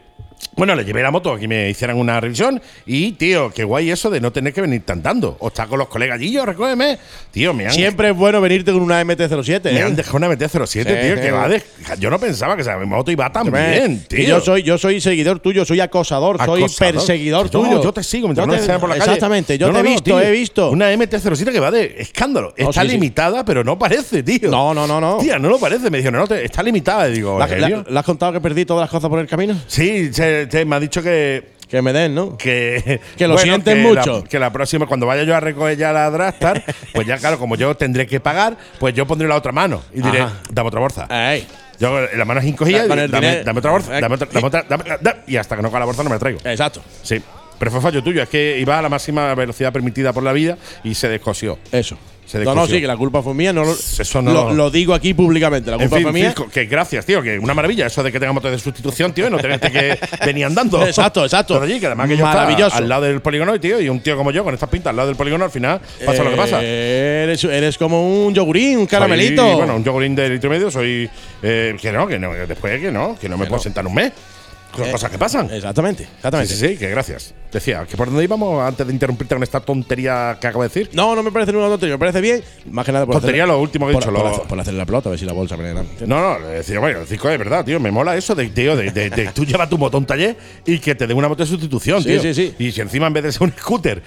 bueno, le llevé la moto a que me hicieran una revisión y, tío, qué guay eso de no tener que venir tantando. O estar con los colegas yo recógeme. Tío, me han, Siempre es bueno venirte con una MT-07. me ¿eh? han dejado una MT-07, Sí, tío, que va de. Yo no pensaba que esa moto iba tan bien, tío. yo soy, yo soy seguidor tuyo, soy acosador, soy perseguidor No, tuyo. Yo te sigo mientras Yo no te- me por la calle. Exactamente, yo No, te he no, visto, tío. he visto. Una MT-07 que va de escándalo. Está sí, limitada, pero no parece, tío. No, no, no, no. Tía, no lo parece. Me dijeron, no, te- está limitada. Y digo, ¿La, ¿en serio? la- la has contado que perdí todas las cosas por el camino? Sí, se- me ha dicho que. Que me den, ¿no? Que, Que lo sienten que mucho. La, que la próxima, cuando vaya yo a recoger ya la Drastar, pues ya, claro, como yo tendré que pagar, pues yo pondré la otra mano y diré, Ajá. dame otra bolsa. Ey, Yo la mano es incogida dame, dame otra bolsa, dame otra, dame otra, dame- da- y hasta que no coja la bolsa no me la traigo. exacto. Sí. Pero fue fallo tuyo, es que iba a la máxima velocidad permitida por la vida y se descosió. Eso. Se no, no, sí, que la culpa fue mía. No, lo- Eso no- lo, lo digo aquí públicamente. La En culpa fin, fue mía. Que gracias, tío, que una maravilla eso de que tengamos de sustitución, tío, y no tenerte que venir andando. Exacto, exacto. Allí, que además que yo Maravilloso. al lado del polígono, tío, y un tío como yo con estas pintas al lado del polígono, al final pasa lo que pasa. Eres, eres como un yogurín, un caramelito. Soy, bueno, un yogurín de litro y medio, soy. eh, que no, que no, después que no, que no me puedo sentar un mes. Son Eh, cosas que pasan. Exactamente, Sí, exactamente. sí, sí, que gracias. Decía, que por dónde íbamos antes de interrumpirte con esta tontería que acabo de decir. No, no me parece ninguna tontería, me parece bien. Más que nada por Tontería hacer, lo último que he por, dicho. por lo- hacer, por hacerle la pelota, a ver si la bolsa me. No, no, le decía, bueno, el es verdad, tío. Me mola eso de, tío, de, de- de tú llevas tu un taller y que te den una moto de sustitución, Sí, tío. sí, sí. Y si encima en vez de ser un scooter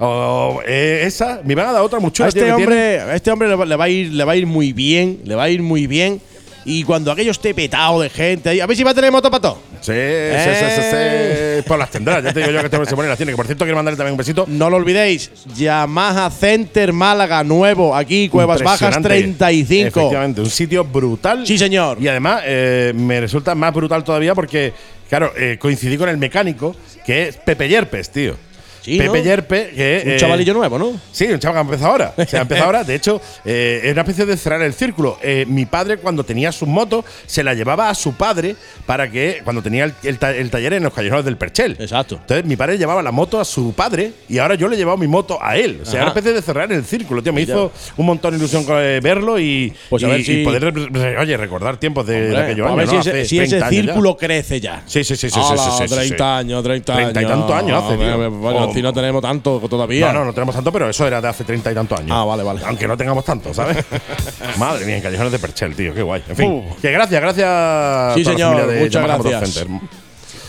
o eh, esa, me van a dar otra muy chula, A este hombre, a este hombre le va, le va a ir, le va a ir muy bien, le va a ir muy bien. Y cuando aquello esté petado de gente, ahí, a ver si va a tener moto para todo. Sí, sí, sí, sí, sí. Pues las tendrás. Ya te digo yo que este se pone las tiene. Que por cierto, quiero mandarle también un besito. No lo olvidéis, Yamaha Center Málaga nuevo, aquí Cuevas Bajas Impresionante. 35. Efectivamente, un sitio brutal. Sí, señor. Y además eh, me resulta más brutal todavía porque, claro, eh, coincidí con el mecánico que es Pepe Yerpes, tío. Sí, Pepe ¿no? Yerpes, que Un eh, chavalillo nuevo, ¿no? Sí, un chaval que ha empezado ahora. Se ha empezado ahora. De hecho, eh, es una especie de cerrar el círculo. Eh, mi padre, cuando tenía sus motos, se la llevaba a su padre para que, cuando tenía el, el ta- el taller en los callejones del Perchel. Exacto. Entonces, mi padre llevaba la moto a su padre y ahora yo le he llevado mi moto a él. O sea, Ajá. una especie de cerrar el círculo, tío. Me hizo un montón de ilusión eh, verlo y, Pues a y- ver y si- poder, re- oye, recordar tiempos de, de aquellos a años. ver si ¿no? ese, Hace si ese 30 años ya. círculo crece ya. Sí, sí, sí, sí, sí, sí, sí, sí, 30 sí. años, 30 años. 30 y tantos años hace, tío. Si no tenemos tanto todavía. No, no, no tenemos tanto, pero eso era de hace treinta y tantos años. Ah, vale, vale. Aunque no tengamos tanto, ¿sabes? Madre mía, en callejones de Perchel, tío, qué guay. En fin, Uh. que gracias, gracias. a Sí, toda la señor, familia de muchas Yamaha gracias.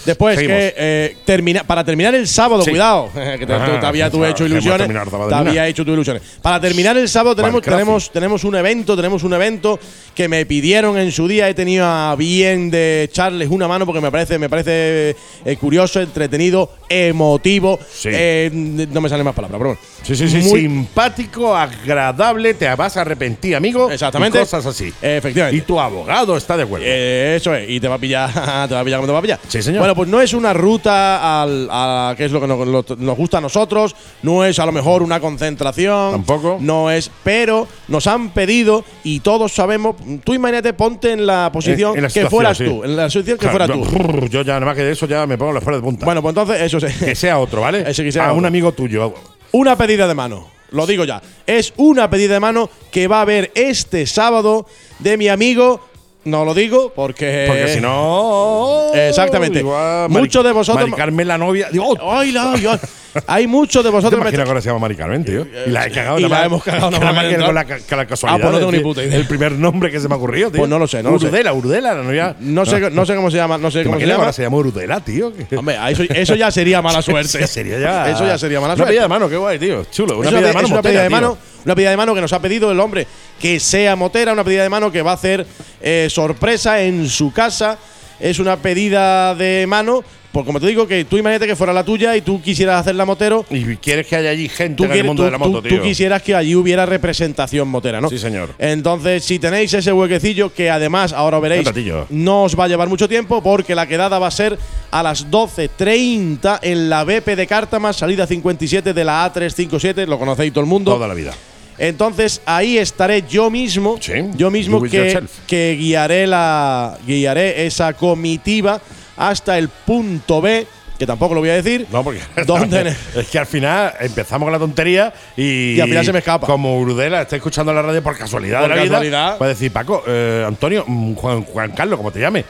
Después, que eh, termina, para terminar el sábado, Sí. cuidado, que te, Ah, tú- te había tú hecho ilusiones. Te había hecho tus ilusiones. Para terminar el sábado tenemos, tenemos, tenemos un evento, tenemos un evento que me pidieron en su día. He tenido a bien de echarles una mano porque me parece, me parece eh, curioso, entretenido, emotivo. Sí. Eh, no me salen más palabras, pero bueno. Sí, sí, sí, Muy- simpático, agradable, te vas a arrepentir, amigo. Exactamente. Y cosas así. Efectivamente. Y tu abogado está de acuerdo. Eh, eso es, y te va a pillar, te va a pillar como te va a pillar. Sí, señor. Bueno, pues no es una ruta al, a que es lo que nos, lo- nos gusta a nosotros, no es a lo mejor una concentración. Tampoco. No es, pero nos han pedido y todos sabemos. Tú imagínate, ponte en la posición En- en la que fueras sí. tú, en la situación que Claro, fuera tú. Yo ya, nada más que de eso, ya me pongo los pelos de punta. Bueno, pues entonces, eso que es. sea otro, ¿vale? Ese que sea a un amigo tuyo. Una pedida de mano, lo digo ya. Es una pedida de mano que va a haber este sábado de mi amigo. No lo digo porque. Porque si no. Exactamente. igual Muchos de vosotros- Mari Carmen, la novia. Digo, oh, ¡Ay, la, ay, ay! Hay muchos de ¿Te vosotros. imaginas me- que ahora se llama Mari Carmen, tío? Y la he cagado. y la más- hemos cagado nada más que con la, con la casualidad. Ah, pues no tengo ni puta idea. El primer nombre que se me ha ocurrido, tío. Pues no lo sé, no lo sé. Urudela, Urudela, la novia. No sé, no sé cómo se llama, no sé ¿Te cómo se imaginas llama. ahora se llama Urudela, tío? Hombre, eso, eso ya sería mala suerte. Eso sería ya. Eso ya sería mala Una suerte. pedida de mano, qué guay, tío. Chulo. Una pedida de mano. una pedida de mano, una pedida de mano que nos ha pedido el hombre que sea motera, una pedida de mano que va a hacer eh, sorpresa en su casa. Es una pedida de mano Pues como te digo, que tú imagínate que fuera la tuya y tú quisieras hacer la motero. Y quieres que haya allí gente Tú, en el mundo tú- de la moto, tú- tío. tú quisieras que allí hubiera representación motera, ¿no? Sí, señor. Entonces, si tenéis ese huequecillo, que además ahora veréis, no os va a llevar mucho tiempo, porque la quedada va a ser a las 12.30 en la BP de Cártama, salida 57 de la A357, lo conocéis todo el mundo. Toda la vida. Entonces ahí estaré yo mismo, Sí, yo mismo que, guiaré la guiaré esa comitiva hasta el punto B, que tampoco lo voy a decir. No, porque ¿Dónde? es que al final empezamos con la tontería y, Y al final se me escapa. Como Urudela está escuchando la radio por casualidad Por de la casualidad. vida, va decir, Paco, eh, Antonio, mm, Juan, Juan Carlos, como te llame,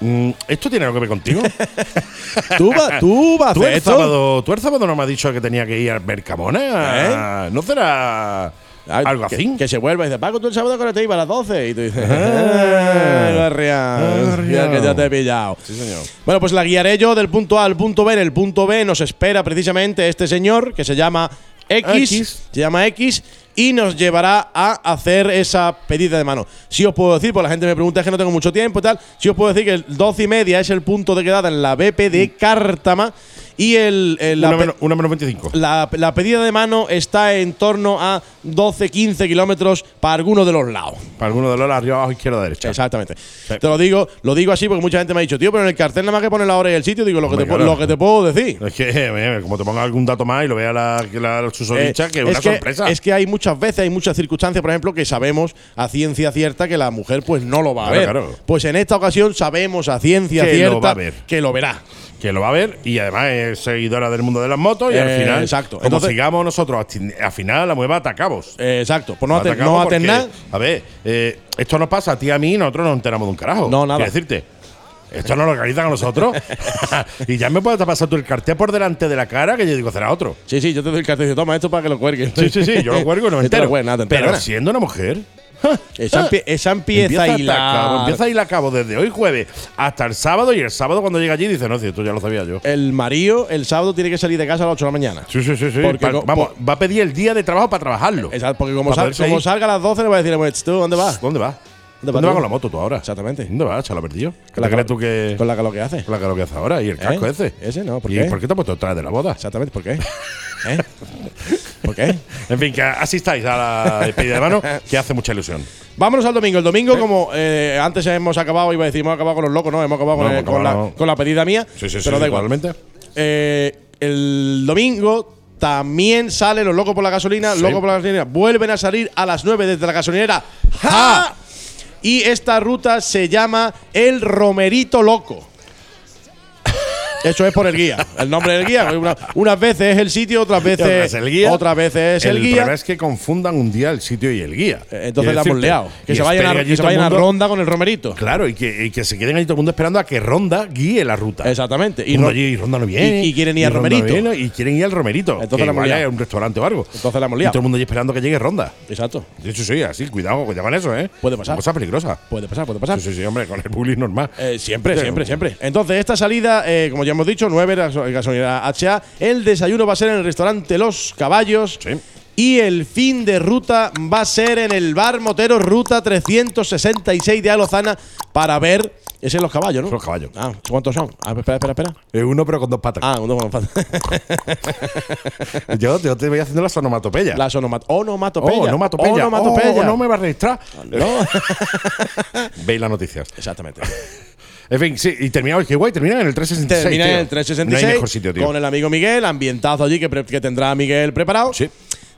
mm, ¿esto tiene algo que ver contigo? Tú tú vas a ¿Tú el, esto. sábado, ¿Tú el sábado no me has dicho que tenía que ir al Mercamona? ¿No será algo que, así? Que se vuelva y dice, Paco, tú el sábado iba a las 12. Y tú dices, Ah. Ya que ya te he pillado. Sí, señor. Bueno, pues la guiaré yo del punto A al punto B. En el punto B nos espera precisamente este señor que se llama X, X. se llama X y nos llevará a hacer esa pedida de mano. Si os puedo decir, pues la gente me pregunta es que no tengo mucho tiempo y tal, si os puedo decir que el 12 y media es el punto de quedada en la BP de Cártama y el, el- la Una menos, una menos 25. la, la pedida de mano está en torno a 12-15 kilómetros para alguno de los lados. Para alguno de los arriba, abajo, izquierda, derecha. Exactamente. Te lo digo, lo digo así porque mucha gente me ha dicho, tío, pero en el cartel nada más que pone la hora y el sitio, digo lo que, te, lo que te puedo decir. Es que, eh, como te ponga algún dato más y lo vea la, la, la susodicha, Eh, que es una que, sorpresa. es que hay muchas veces, hay muchas circunstancias, por ejemplo, que sabemos a ciencia cierta que la mujer pues no lo va a Claro, ver. claro. Pues en esta ocasión sabemos a ciencia Que lo cierta va a ver. que lo verá. Que lo va a ver y además es seguidora del mundo de las motos y al Eh, final, exacto. como Entonces- sigamos nosotros, al final la mueva atacamos. Eh, exacto. Pues no, Atacamos no porque, nada. A ver, eh, esto nos pasa a ti y a mí y nosotros no nos enteramos de un carajo. No, nada. Quiero decirte. Esto no lo organizan a nosotros. y ya me puedes pasar tú el cartel por delante de la cara que yo digo, será otro. Sí, sí, yo te doy el cartel y digo, toma esto para que lo cuelgues. Sí, sí, sí, yo lo cuelgo y no me entero. Pero siendo una mujer. Esa, empie- esa empieza, a hilar. cabo, empieza a a cabo desde hoy jueves hasta el sábado y el sábado cuando llega allí dice, no, si esto ya lo sabía yo. El marido el sábado tiene que salir de casa a las 8 de la mañana. Sí, sí, sí, sí. Porque vamos, va a pedir el día de trabajo para trabajarlo. Exacto, porque como, sal- como salga a las 12 le voy a decir, pues, ¿tú dónde vas? ¿Dónde vas? ¿Dónde ¿Dónde vas con la moto tú ahora? Exactamente. ¿Dónde vas, chaval perdido? ¿Qué la te crees tú que.? Con la que lo que hace. con la que lo que hace ahora y el casco ¿Eh? ese. Ese no, ¿por ¿Y qué? por qué te has puesto detrás de la boda? Exactamente, ¿por qué? ¿Eh? ¿Por qué? En fin, que asistáis a la despedida de mano, que hace mucha ilusión. Vámonos al domingo. El domingo, como eh, antes hemos acabado, iba a decir, hemos acabado con los locos, ¿no? Hemos acabado No, con, la, no. con la pedida mía. Sí, sí, sí. pero da igual. Eh, el domingo también sale Los Locos por la Gasolina. Locos por la Gasolina vuelven a salir a las 9 desde la gasolinera. ¡Ja! Y esta ruta se llama El Romerito Loco. Eso es por el guía. El nombre del guía. Una- unas veces es el sitio, otras veces es el guía. Otras veces es el, guía. problema es que confundan un día el sitio y el guía. Eh, Entonces la hemos liado. Que y se vayan, a, que se todo el vayan a ronda con el Romerito. Claro, y que, y que se queden allí todo el mundo esperando a que Ronda guíe la ruta. Exactamente. Y Y, no- y Ronda no viene. y- y quieren ir al Romerito. viene, y quieren ir al Romerito. Entonces la hemos liado. es un restaurante o algo. Entonces la hemos Y liado. todo el mundo allí esperando que llegue Ronda. Exacto. De hecho, sí, así, cuidado, cuidado con eso, ¿eh? Puede pasar. Cosa peligrosa. Puede pasar, puede pasar. Sí, sí, sí, hombre, con el bullying normal. Eh, siempre, siempre, siempre. Entonces, esta salida, eh, como ya hemos dicho, 9 gaso- gasolinera HA. El desayuno va a ser en el restaurante Los Caballos. Sí. Y el fin de ruta va a ser en el bar Motero Ruta 366 de Alozana para ver. Ese es los caballos, ¿no? Los caballos. Ah, ¿cuántos son? Ah, espera, espera, espera. Es uno, pero con dos patas. Ah, un dos Yo, yo te voy haciendo la sonomatopeya. La sonomat onomatopeya. Oh, onomatopeya. Onomatopeya. Oh, no me va a registrar. No. Veis las noticias. Exactamente. En fin, sí, y terminamos, qué guay, terminan en el 366. Termina tío. en el 366 No hay mejor sitio, tío. con el amigo Miguel, ambientazo allí que, que tendrá Miguel preparado. Sí.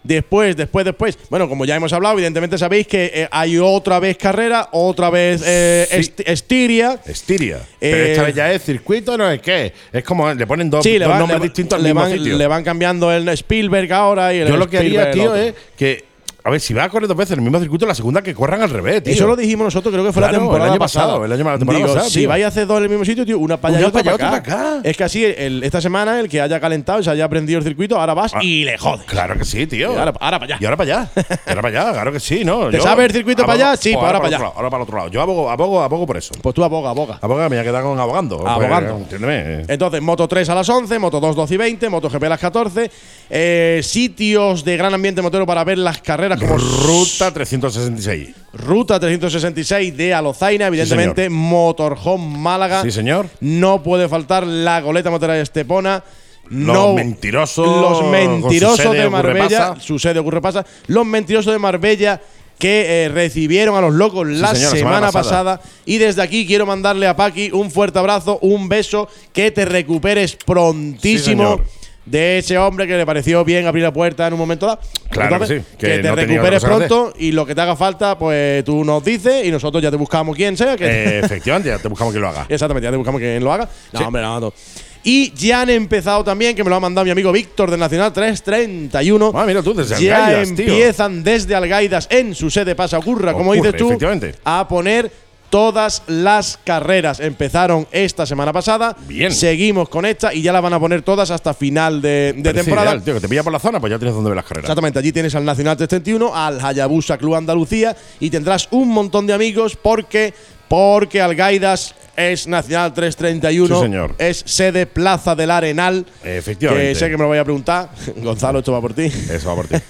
Después, después, después. Bueno, como ya hemos hablado, evidentemente sabéis que eh, hay otra vez carrera, otra vez eh, Sí. est- Estiria. Estiria. Pero Eh, esta vez ya es circuito, no es qué. Es como le ponen dos, Sí, le dos van, nombres distintos al le mismo van, sitio. le van cambiando el Spielberg ahora y el Yo lo que haría, Spielberg el tío, es que. A ver, si vas a correr dos veces en el mismo circuito, la segunda que corran al revés, tío. Eso lo dijimos nosotros, creo que fue Claro, la temporada el año pasada. pasado, el año- la temporada Digo, pasada, si tío. vais a hacer dos en el mismo sitio, tío, una para allá y otra para acá. Es que así, el- esta semana, el que haya calentado se haya aprendido el circuito, ahora vas Ah. y le jodes. Claro que sí, tío. Y ahora- ahora para allá. Y ahora para allá. Y ahora para allá, claro que sí, ¿no? ¿Te Yo sabe el circuito abogo- para allá? Sí, pues pues ahora para allá. lado, ahora para el otro lado. Yo abogo, abogo, abogo por eso. Pues tú aboga, aboga. Aboga, me voy a quedar con abogando. Pues, Abogando. entiéndeme. Entonces, Moto 3 a las 11, Moto 2, 12 y 20, Moto GP a las 14. eh, sitios de gran ambiente motero para ver las carreras como Ruta 366. Ruta 366 de Alozaina, evidentemente, Motorhome Málaga. Sí, señor. No puede faltar la goleta motera de Estepona. Los no, mentirosos Los mentirosos sede de ocurre Marbella. pasa. Su sede ocurre pasa. Los mentirosos de Marbella que eh, recibieron a los locos la señor, semana, semana pasada. pasada. Y desde aquí quiero mandarle a Paqui un fuerte abrazo, un beso, que te recuperes prontísimo. De ese hombre que le pareció bien abrir la puerta en un momento dado. Claro que sí, que, que te no recuperes pronto y lo que te haga falta, pues tú nos dices y nosotros ya te buscamos quien sea. Que Eh, efectivamente, ya te buscamos que lo haga. Exactamente, ya te buscamos quien lo haga. No, Sí. hombre, no, no. Y ya han empezado también, que me lo ha mandado mi amigo Víctor del Nacional 331. Ah, mira tú, desde ya Algaidas, tío. empiezan desde Algaidas en su sede Pasa Ocurra, como dices tú, a poner todas las carreras. Empezaron esta semana pasada. Bien. Seguimos con esta y ya las van a poner todas hasta final de, temporada. tío, que te pilla por la zona, pues ya tienes donde ver las carreras. Exactamente, allí tienes al Nacional 331, al Hayabusa Club Andalucía y tendrás un montón de amigos porque porque Algaidas es Nacional 331, Sí, señor. es sede Plaza del Arenal. Efectivamente. Que sé que me lo voy a preguntar. Gonzalo, esto va por ti. Eso va por ti.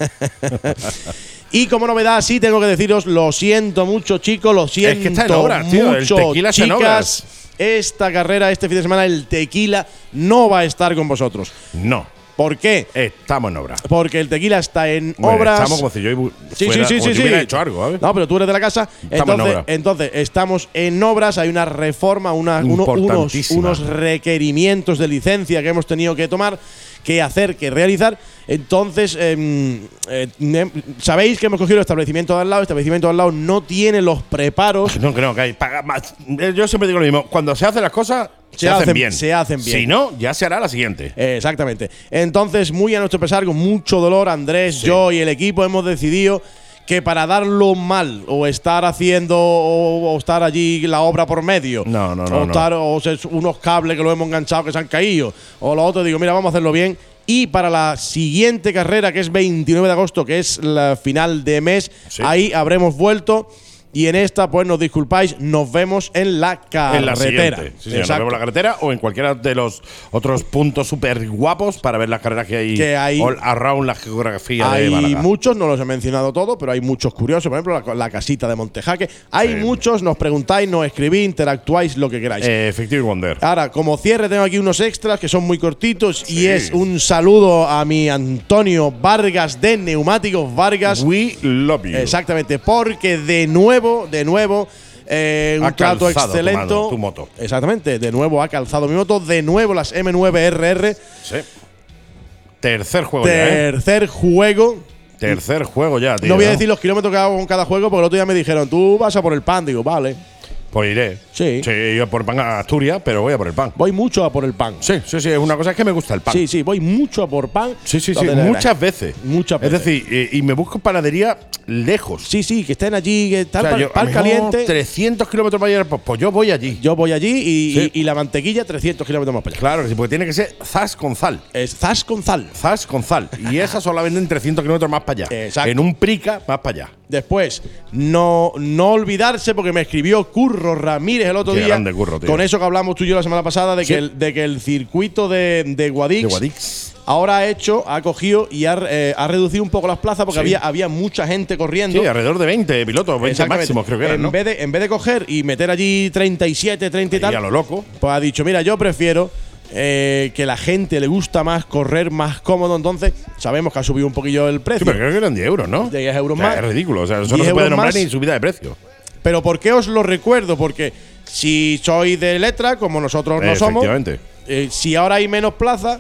Y como novedad, sí tengo que deciros, lo siento mucho, chicos, lo siento que está en tío, el mucho, está en chicas. obras. Esta carrera, este fin de semana, el tequila no va a estar con vosotros. No, ¿Por qué? estamos en obra. Porque el tequila está en Bueno, obras. Estamos como si yo Sí, fuera- sí, sí, como sí, si sí. hubiera hecho algo, ¿sabes? No, pero tú eres de la casa. Estamos en Entonces, obra. entonces, estamos en obras, hay una reforma, una- uno- unos, unos requerimientos de licencia que hemos tenido que tomar, que hacer, que realizar. Entonces, em, eh, ne- sabéis que hemos cogido el establecimiento de al lado. El establecimiento de al lado no tiene los preparos. No creo que hay. paga más. Eh, Yo siempre digo lo mismo. Cuando se hacen las cosas, se, hacen, hacen- bien. se hacen bien. Si no, ya se hará la siguiente. Eh, Exactamente. Entonces, muy a nuestro pesar, con mucho dolor, Andrés, Sí. yo y el equipo hemos decidido que para darlo mal o estar haciendo o, o estar allí la obra por medio No, no, no, o no. estar o ser unos cables que lo hemos enganchado que se han caído o lo otro digo mira vamos a hacerlo bien y para la siguiente carrera que es 29 de agosto que es la final de mes Sí. ahí habremos vuelto y en esta pues nos disculpáis nos vemos en la carretera En la siguiente. Sí, señor, nos vemos en la carretera o en cualquiera de los otros puntos súper guapos para ver las carreras que hay, Que hay- all around la geografía de Hay Málaga. muchos, no los he mencionado todos, pero hay muchos curiosos. Por ejemplo, la, la casita de Montejaque. Hay Sí. muchos, nos preguntáis, nos escribís, interactuáis, lo que queráis. Eh, Effective Wonder. Ahora, como cierre, tengo aquí unos extras que son muy cortitos y Sí. es un saludo a mi Antonio Vargas de Neumáticos Vargas. We love you. Exactamente, porque de nuevo, de nuevo, eh, un Ha trato tu excelente. mano, tu moto. Exactamente, de nuevo ha calzado mi moto, de nuevo las M9RR. Sí. Tercer juego ya, ¿eh? Tercer juego. Tercer juego ya, tío. no voy a decir los kilómetros que hago con cada juego, porque el otro día me dijeron, tú vas a por el pan. Digo, vale. Pues iré. Sí. Sí, yo por pan a Asturias, pero voy a por el pan. Voy mucho a por el pan. Sí, sí, sí. Es una cosa es que me gusta el pan. Sí, sí, voy mucho a por pan. Sí, sí, sí, muchas veces. Muchas Es veces. decir, eh, y me busco panadería lejos. Sí, sí, que estén allí, que O están sea, par, yo, mejor caliente. 300 kilómetros para llegar, pues, pues yo voy allí. Yo voy allí y, Sí. y- y la mantequilla 300 kilómetros más para allá. Claro que sí, porque tiene que ser zas con sal. Es Zas con Zal. Zas con sal. Y esa solo la venden 300 kilómetros más para allá. Exacto. En un prica más para allá. Después, no, no olvidarse, porque me escribió Curro Ramírez el otro Qué día. Curro. Con eso que hablamos tú y yo la semana pasada, de, Sí. que, el, de que el circuito de, de Guadix, De Guadix. ahora ha hecho, ha cogido y ha, eh, ha reducido un poco las plazas porque Sí. había, había mucha gente corriendo. Sí, alrededor de 20 pilotos, 20 Exactamente. máximos creo que eran, en, vez de, en vez de coger y meter allí 37, 30 y Y tal, a lo loco. pues ha dicho, mira, yo prefiero eh, que la gente le gusta más correr más cómodo. Entonces, sabemos que ha subido un poquillo el Sí, precio. pero creo que eran 10 euros, ¿no? De 10 euros O sea, más. Es ridículo. O sea, eso 10 no se puede nombrar más. ni subida de precio. Pero ¿por qué os lo recuerdo? Porque si sois de letra, como nosotros no somos, eh, si ahora hay menos plazas,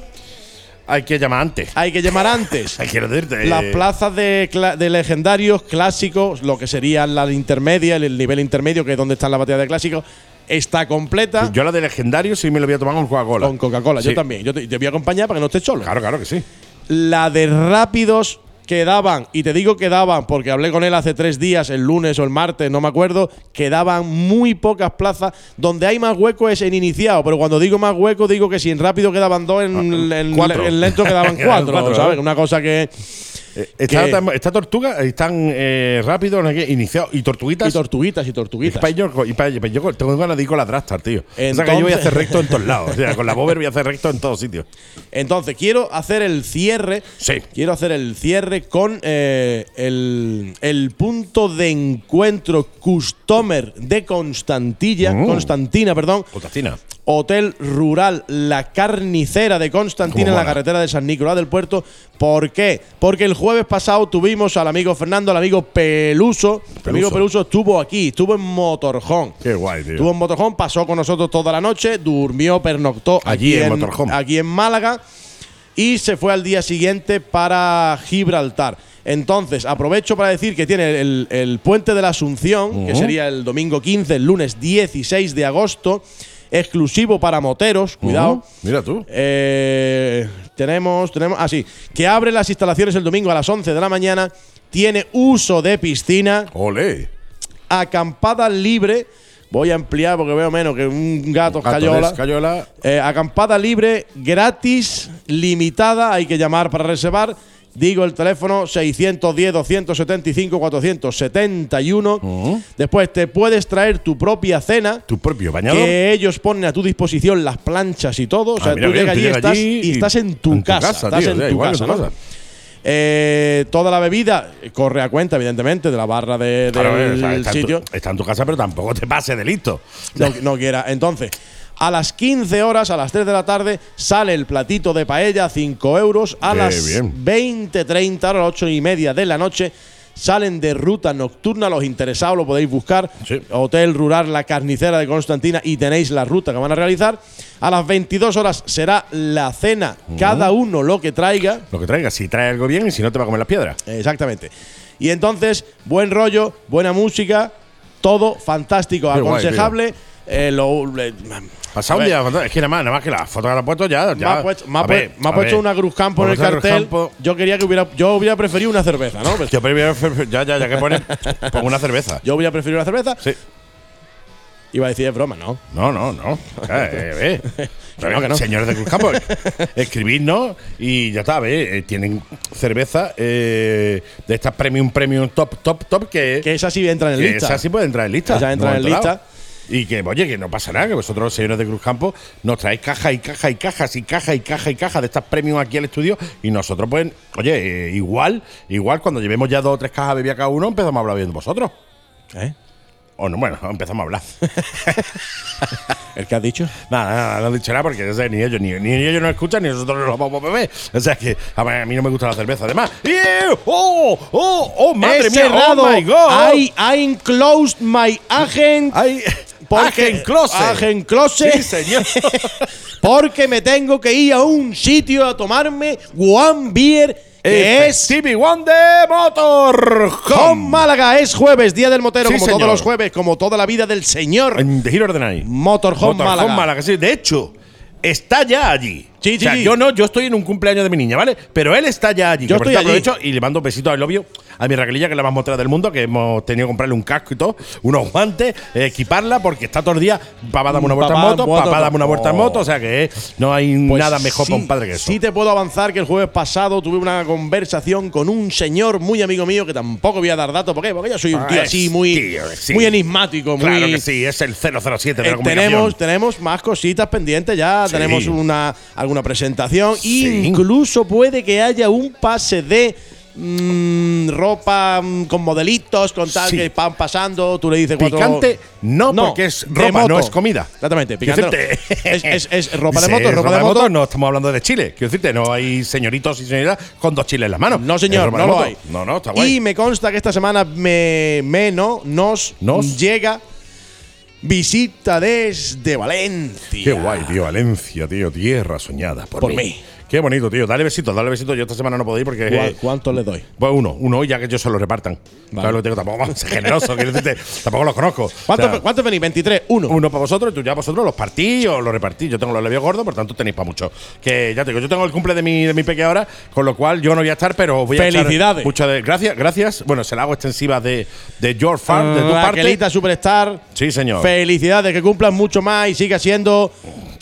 Hay que llamar antes. hay que llamar antes. Hay que decirte. Las eh, plazas de, de legendarios, clásicos, lo que sería la intermedia, el, el nivel intermedio, que es donde están las baterías de clásicos, está completa Yo la de legendario sí me lo voy a tomar con Coca-Cola. con Coca-Cola. Yo también. Yo te, te voy a acompañar para que no estés solo. Claro, claro que sí. La de rápidos quedaban, y te digo quedaban porque hablé con él hace tres días, el lunes o el martes, no me acuerdo, quedaban muy pocas plazas. Donde hay más hueco es en iniciado, pero cuando digo más hueco, digo que si en rápido quedaban dos, en, en lento quedaban Quedaban cuatro, cuatro, ¿sabes? ¿eh? Una cosa que. Eh, Esta, que- esta tortuga están eh, rápido, no sé iniciado. Y tortuguitas. y tortuguitas y Y tortuguitas. pa' yo- y pa- pa- yo tengo ganas de ir con la Drastar, tío. o sea que yo voy a Entonces- hacer recto en todos lados. O sea, con la Bober voy a hacer recto en todos sitios. Entonces, quiero hacer el cierre. Sí. Quiero hacer el cierre con eh, el, el punto de encuentro Customer de Constantilla. Mm. Constantina, perdón. Potacina. Hotel Rural La Carnicera de Constantina en la carretera de San Nicolás del Puerto. ¿Por qué? Porque el jueves pasado tuvimos al amigo Fernando, al amigo Peluso. El amigo Peluso estuvo aquí, estuvo en Motorhome. Qué guay, tío. Estuvo en Motorhome, pasó con nosotros toda la noche, durmió, pernoctó Allí aquí en Motorhome. aquí en Málaga y se fue al día siguiente para Gibraltar. Entonces, aprovecho para decir que tiene el, el puente de la Asunción, que sería el domingo 15, el lunes 16 de agosto, exclusivo para moteros, cuidado. Mira tú. Eh, tenemos, tenemos, ah, sí, que abre las instalaciones el domingo a las 11 de la mañana, tiene uso de piscina, Ole. acampada libre. Voy a ampliar porque veo menos que un gato, Gato Cayola. Eh, acampada libre, gratis, limitada, hay que llamar para reservar. Digo el teléfono 610-275-471. Después te puedes traer tu propia cena. Tu propio bañador. Que ellos ponen a tu disposición las planchas y todo. O sea, Ah, mira, tú llegas allí, estás, allí y estás en tu casa. estás tío, en o sea, tu que casa, tu ¿no? casa. Eh, toda la bebida eh, corre a cuenta, evidentemente, de la barra de- Claro, del o sea, en sitio. tu, está en tu casa, pero tampoco te pases de listo. no, no quiera. Entonces, a las 15 horas, a las 3 de la tarde, sale el platito de paella, 5 euros. A Qué las bien. 20, 30, a las 8 y media de la noche, salen de ruta nocturna. Los interesados lo podéis buscar. Sí. Hotel Rural La Carnicera de Constantina y tenéis la ruta que van a realizar. A las 22 horas será la cena, cada uno lo que traiga. Lo que traigas, si trae algo bien y si no te va a comer las piedras. Exactamente. Y entonces, buen rollo, buena música, todo fantástico, guay, aconsejable. Eh, lo- le- Pasado un día, es que nada más, nada más que la foto que la has puesto ya. me ha puesto, me ha a pu- ver, me ha a puesto ver. una Cruz Campo en el cartel. Yo quería que hubiera, yo hubiera preferido una cerveza, ¿no? Yo prefiero, ya, ya, ya que pone, pongo una cerveza. yo hubiera preferido una cerveza. Sí. Iba a decir es broma, ¿no? No, no, no. Eh, eh, Que no, que no. Señores de Cruz Campo, escribidnos y ya está, ¿ves? Eh, tienen cerveza eh, de estas premium, premium, top, top, top, que, Que esa sí entra en lista. esa sí puede entrar en lista. Esa entra No en lista. Y que, oye, que no pasa nada, que vosotros, señores de Cruz Campo, nos traéis caja y caja y cajas y caja y caja y caja de estas premium aquí al estudio. Y nosotros, pues, oye, eh, igual, igual, cuando llevemos ya dos o tres cajas de bebida cada uno, empezamos a hablar bien de vosotros. ¿Eh? O no, bueno, empezamos a hablar. ¿El que has dicho? Nada, nada, no he dicho nada porque ni ellos ni, ni ellos nos escuchan ni nosotros nos lo vamos a beber. O sea que a mí, no me gusta la cerveza. Además, ¡Ew! ¡oh! ¡oh! ¡oh! ¡madre He mía! cerrado. ¡oh my god! I, I closed my agent. ¡ay! Porque-. Agent Closet. Sí, señor. Porque me tengo que ir a un sitio a tomarme one beer que es Stevie Wonder Motor con Málaga. Es jueves, día del motero, Sí, como señor. todos los jueves, como toda la vida del señor. En The Hero of the Night. Motorhome Málaga. sí. De hecho, está ya allí. Sí, o sea, sí, sí. yo no, yo estoy en un cumpleaños de mi niña, ¿vale? Pero él está ya allí. Yo Que estoy allí. y le mando un besito al novio, a mi Raquelilla, que es la más mostrada del mundo, que hemos tenido que comprarle un casco y todo, unos guantes, eh, equiparla, porque está todo el día, papá, dame una vuelta Papá, en moto, moto, papá, dame una vuelta en oh. moto, o sea que eh, no hay Pues nada mejor sí, para un padre que eso. Sí te puedo avanzar que el jueves pasado tuve una conversación con un señor muy amigo mío que tampoco voy a dar datos. ¿Por qué? Porque yo soy un Ah, tío así muy, tío, sí. muy enigmático. claro que sí, es el 007 de Eh, la comunicación. tenemos, tenemos más cositas pendientes ya. Tenemos una, alguna presentación. Incluso puede que haya un pase de mm, ropa mm, con modelitos, con tal Sí. que van pasando. Tú le dices cuatro- Picante, no, porque es ropa, no es comida. Exactamente, picante. no. Es, decirte- es- es ropa de moto, ropa, de moto. no estamos hablando de Chile. Quiero decirte, no hay señoritos y señoritas con dos chiles en las manos. No, señor, no lo hay. No, no, está guay. Y me consta que esta semana me, me no, nos, Nos. llega visita desde Valencia. Qué guay, tío. Valencia, tío. Tierra soñada por, Por mí. Qué bonito, tío. Dale besitos, dale besitos. Yo esta semana no puedo ir porque. ¿Cuá- eh, ¿Cuánto le doy? pues uno, uno ya que ellos se lo repartan. Claro, lo tengo, tampoco vamos a ser decirte, tampoco los conozco. ¿Cuántos O sea, cuántos venís? 23, uno. Uno para vosotros y tú ya vosotros los partís o los repartís. Yo tengo los labios gordos, por tanto tenéis para mucho. Que ya te digo, yo tengo el cumple de mi, de mi peque ahora, con lo cual yo no voy a estar, pero voy a Felicidades. mucho de, gracias, gracias. Bueno, se la hago extensiva de, de Your Farm, de tu parte. Raquelita Superstar. Sí, señor. Felicidades, que cumplan mucho más y siga siendo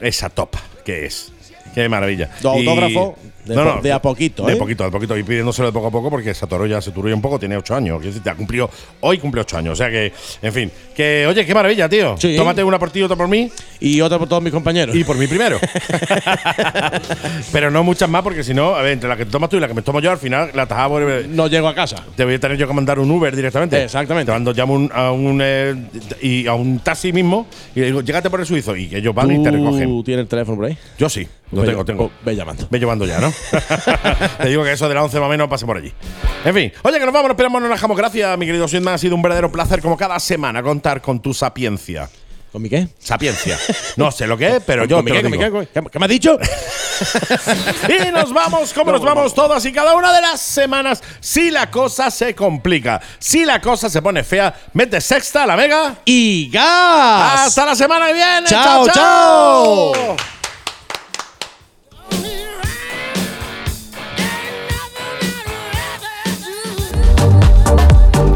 Esa top que es. Qué maravilla. Tu Y- autógrafo de po- de a poquito, De ¿eh? poquito, de poquito. Y pidiéndoselo de poco a poco porque Satoru ya se turó un poco, tiene ocho años. Quiero decir, ha cumplido, hoy cumple ocho años. O sea que, en fin. Que, oye, qué maravilla, tío. Sí. Tómate una por ti otra por mí. Y otra por todos mis compañeros. Y por mí primero. Pero no muchas más, porque si no, a ver, entre la que tomas tú y la que me tomo yo, al final la tajada vuelve- no llego a casa. Te voy a tener yo que mandar un Uber directamente. Exactamente. Te mando, llamo un- a, un, eh, y a un taxi mismo y le digo, llégate por el suizo. Y ellos van y te recogen. ¿Tú tienes el teléfono por ahí? Yo sí, lo tengo, tengo. oh, Ve llamando. Ve llevando ya, ¿no? Te digo que eso de las 11 más o menos pase por allí. En fin, oye, que nos vamos, nos esperamos, nos dejamos. Gracias, mi querido Sidman. Ha sido un verdadero placer, como cada semana, contar con tu sapiencia. ¿Con mi qué? Sapiencia. No sé lo que es, pero yo ¿Con mi te qué? lo ¿Con mi digo. qué? ¿Qué- ¿Qué me has dicho? Y nos vamos, como nos vamos todas y cada una de las semanas. Si la cosa se complica, si la cosa se pone fea, mete sexta a la mega. ¡Y gas! Hasta la semana que viene. ¡Chao, chao! chao!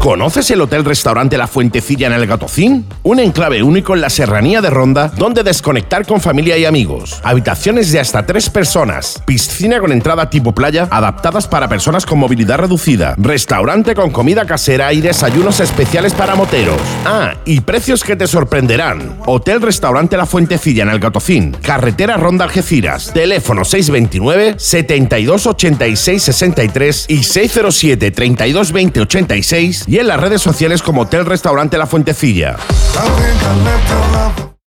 ¿Conoces el Hotel Restaurante La Fuentecilla en el Gatocín? Un enclave único en la serranía de Ronda donde desconectar con familia y amigos. Habitaciones de hasta tres personas. Piscina con entrada tipo playa adaptadas para personas con movilidad reducida. Restaurante con comida casera y desayunos especiales para moteros. Ah, y precios que te sorprenderán. Hotel Restaurante La Fuentecilla en el Gatocín. Carretera Ronda Algeciras. Teléfono 629 72 86 63 y 607 32 20 86 y en las redes sociales como Hotel Restaurante La Fuentecilla.